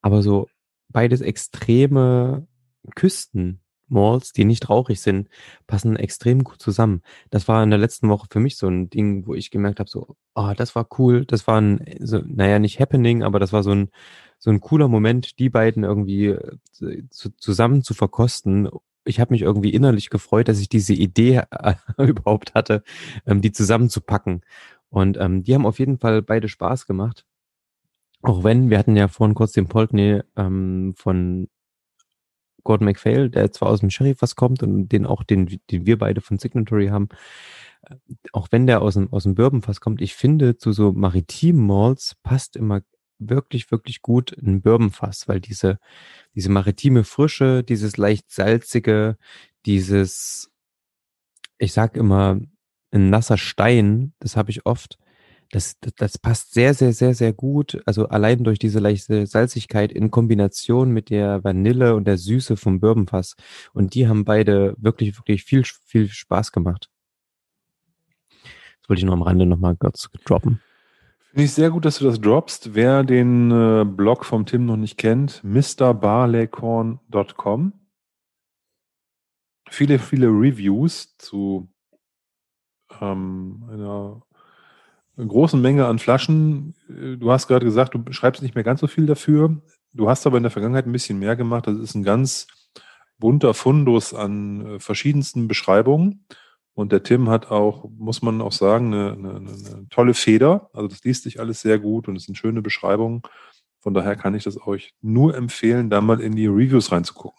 aber so beides extreme Küsten Malls, die nicht rauchig sind, passen extrem gut zusammen. Das war in der letzten Woche für mich so ein Ding, wo ich gemerkt habe, so, oh, das war cool, das war ein, so, naja, nicht Happening, aber das war so ein, so ein cooler Moment, die beiden irgendwie äh, zu, zusammen zu verkosten. Ich habe mich irgendwie innerlich gefreut, dass ich diese Idee überhaupt hatte, ähm, die zusammenzupacken. Und ähm, die haben auf jeden Fall beide Spaß gemacht. Auch wenn, wir hatten ja vorhin kurz den Polkney ähm, von Gordon MacPhail, der zwar aus dem Sheriff was kommt und den auch, den, den wir beide von Signatory haben, äh, auch wenn der aus dem, aus dem Bourbonfass kommt, ich finde, zu so maritimen Malls passt immer wirklich, wirklich gut ein Bourbonfass, weil diese, diese maritime Frische, dieses leicht salzige, dieses, ich sag immer, ein nasser Stein, das habe ich oft, das, das, passt sehr, sehr, sehr, sehr gut. Also allein durch diese leichte Salzigkeit in Kombination mit der Vanille und der Süße vom Bourbonfass. Und die haben beide wirklich, wirklich viel, viel Spaß gemacht. Das wollte ich noch am Rande nochmal kurz droppen. Finde ich sehr gut, dass du das droppst. Wer den äh, Blog vom Tim noch nicht kennt, mrbarleycorn.com. Viele, viele Reviews zu ähm, einer großen Menge an Flaschen. Äh, du hast gerade gesagt, du schreibst nicht mehr ganz so viel dafür. Du hast aber in der Vergangenheit ein bisschen mehr gemacht. Das ist ein ganz bunter Fundus an äh, verschiedensten Beschreibungen. Und der Tim hat auch, muss man auch sagen, eine, eine, eine tolle Feder. Also das liest sich alles sehr gut und es sind schöne Beschreibungen. Von daher kann ich das euch nur empfehlen, da mal in die Reviews reinzugucken.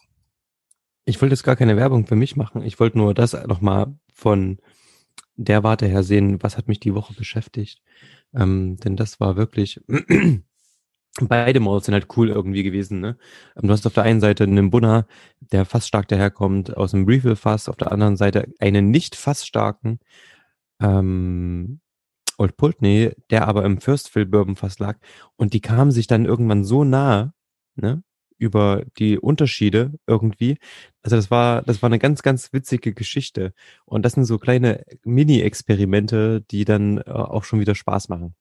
Ich wollte jetzt gar keine Werbung für mich machen. Ich wollte nur das nochmal von der Warte her sehen, was hat mich die Woche beschäftigt. Ähm, denn das war wirklich, beide Modes sind halt cool irgendwie gewesen. Ne? Ähm, du hast auf der einen Seite einen Bunner, der fast stark daherkommt aus dem Refill-Fass, auf der anderen Seite einen nicht fast starken ähm, Old Pultney, der aber im First Fill Bourbon fast lag. Und die kamen sich dann irgendwann so nah, ne? Über die Unterschiede irgendwie. Also das war, das war eine ganz, ganz witzige Geschichte. Und das sind so kleine Mini-Experimente, die dann äh, auch schon wieder Spaß machen.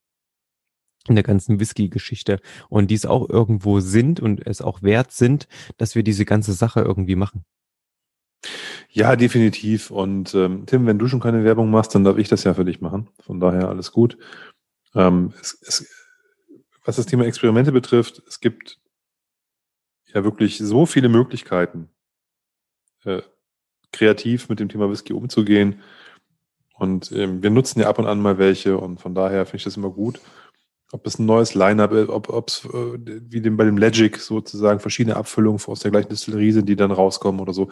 In der ganzen Whisky-Geschichte. Und die es auch irgendwo sind und es auch wert sind, dass wir diese ganze Sache irgendwie machen. Ja, definitiv. Und ähm, Tim, wenn du schon keine Werbung machst, dann darf ich das ja für dich machen. Von daher alles gut. Ähm, es, es, was das Thema Experimente betrifft, es gibt ja wirklich so viele Möglichkeiten, äh, kreativ mit dem Thema Whisky umzugehen. Und ähm, wir nutzen ja ab und an mal welche und von daher finde ich das immer gut. Ob es ein neues Line-Up, ob es äh, wie dem, bei dem Legic sozusagen verschiedene Abfüllungen aus der gleichen Distillerie sind, die dann rauskommen oder so.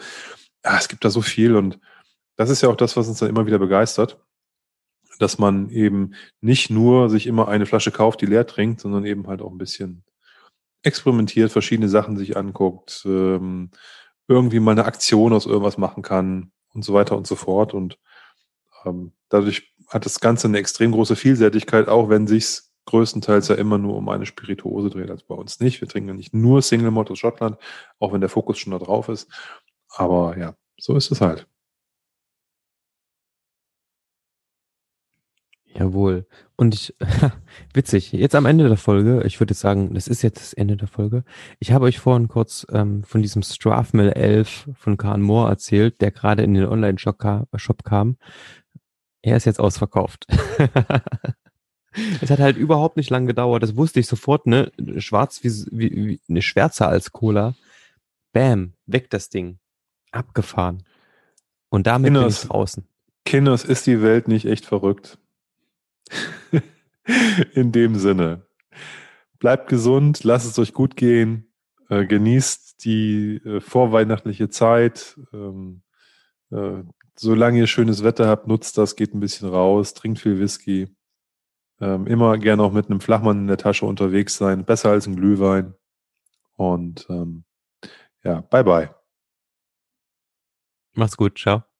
Ja, es gibt da so viel und das ist ja auch das, was uns dann immer wieder begeistert, dass man eben nicht nur sich immer eine Flasche kauft, die leer trinkt, sondern eben halt auch ein bisschen experimentiert, verschiedene Sachen sich anguckt, ähm, irgendwie mal eine Aktion aus irgendwas machen kann und so weiter und so fort. Und ähm, dadurch hat das Ganze eine extrem große Vielseitigkeit, auch wenn sich's größtenteils ja immer nur um eine Spirituose dreht, als bei uns nicht. Wir trinken ja nicht nur Single Malt aus Schottland, auch wenn der Fokus schon da drauf ist. Aber ja, so ist es halt. Jawohl. Und ich, witzig, jetzt am Ende der Folge, ich würde sagen, das ist jetzt das Ende der Folge. Ich habe euch vorhin kurz ähm, von diesem Strathmill 11 von Khan Moore erzählt, der gerade in den Online-Shop kam, Shop kam. Er ist jetzt ausverkauft. es hat halt überhaupt nicht lang gedauert. Das wusste ich sofort, ne? Schwarz wie, wie, wie eine schwärzer als Cola. Bam, weg das Ding. Abgefahren. Und damit Kinders, bin ich draußen. Kinders, ist die Welt nicht echt verrückt? In dem Sinne. Bleibt gesund, lasst es euch gut gehen, äh, genießt die äh, vorweihnachtliche Zeit. Ähm, äh, solange ihr schönes Wetter habt, nutzt das, geht ein bisschen raus, trinkt viel Whisky. Ähm, immer gerne auch mit einem Flachmann in der Tasche unterwegs sein, besser als ein Glühwein. Und ähm, ja, bye bye. Mach's gut, ciao.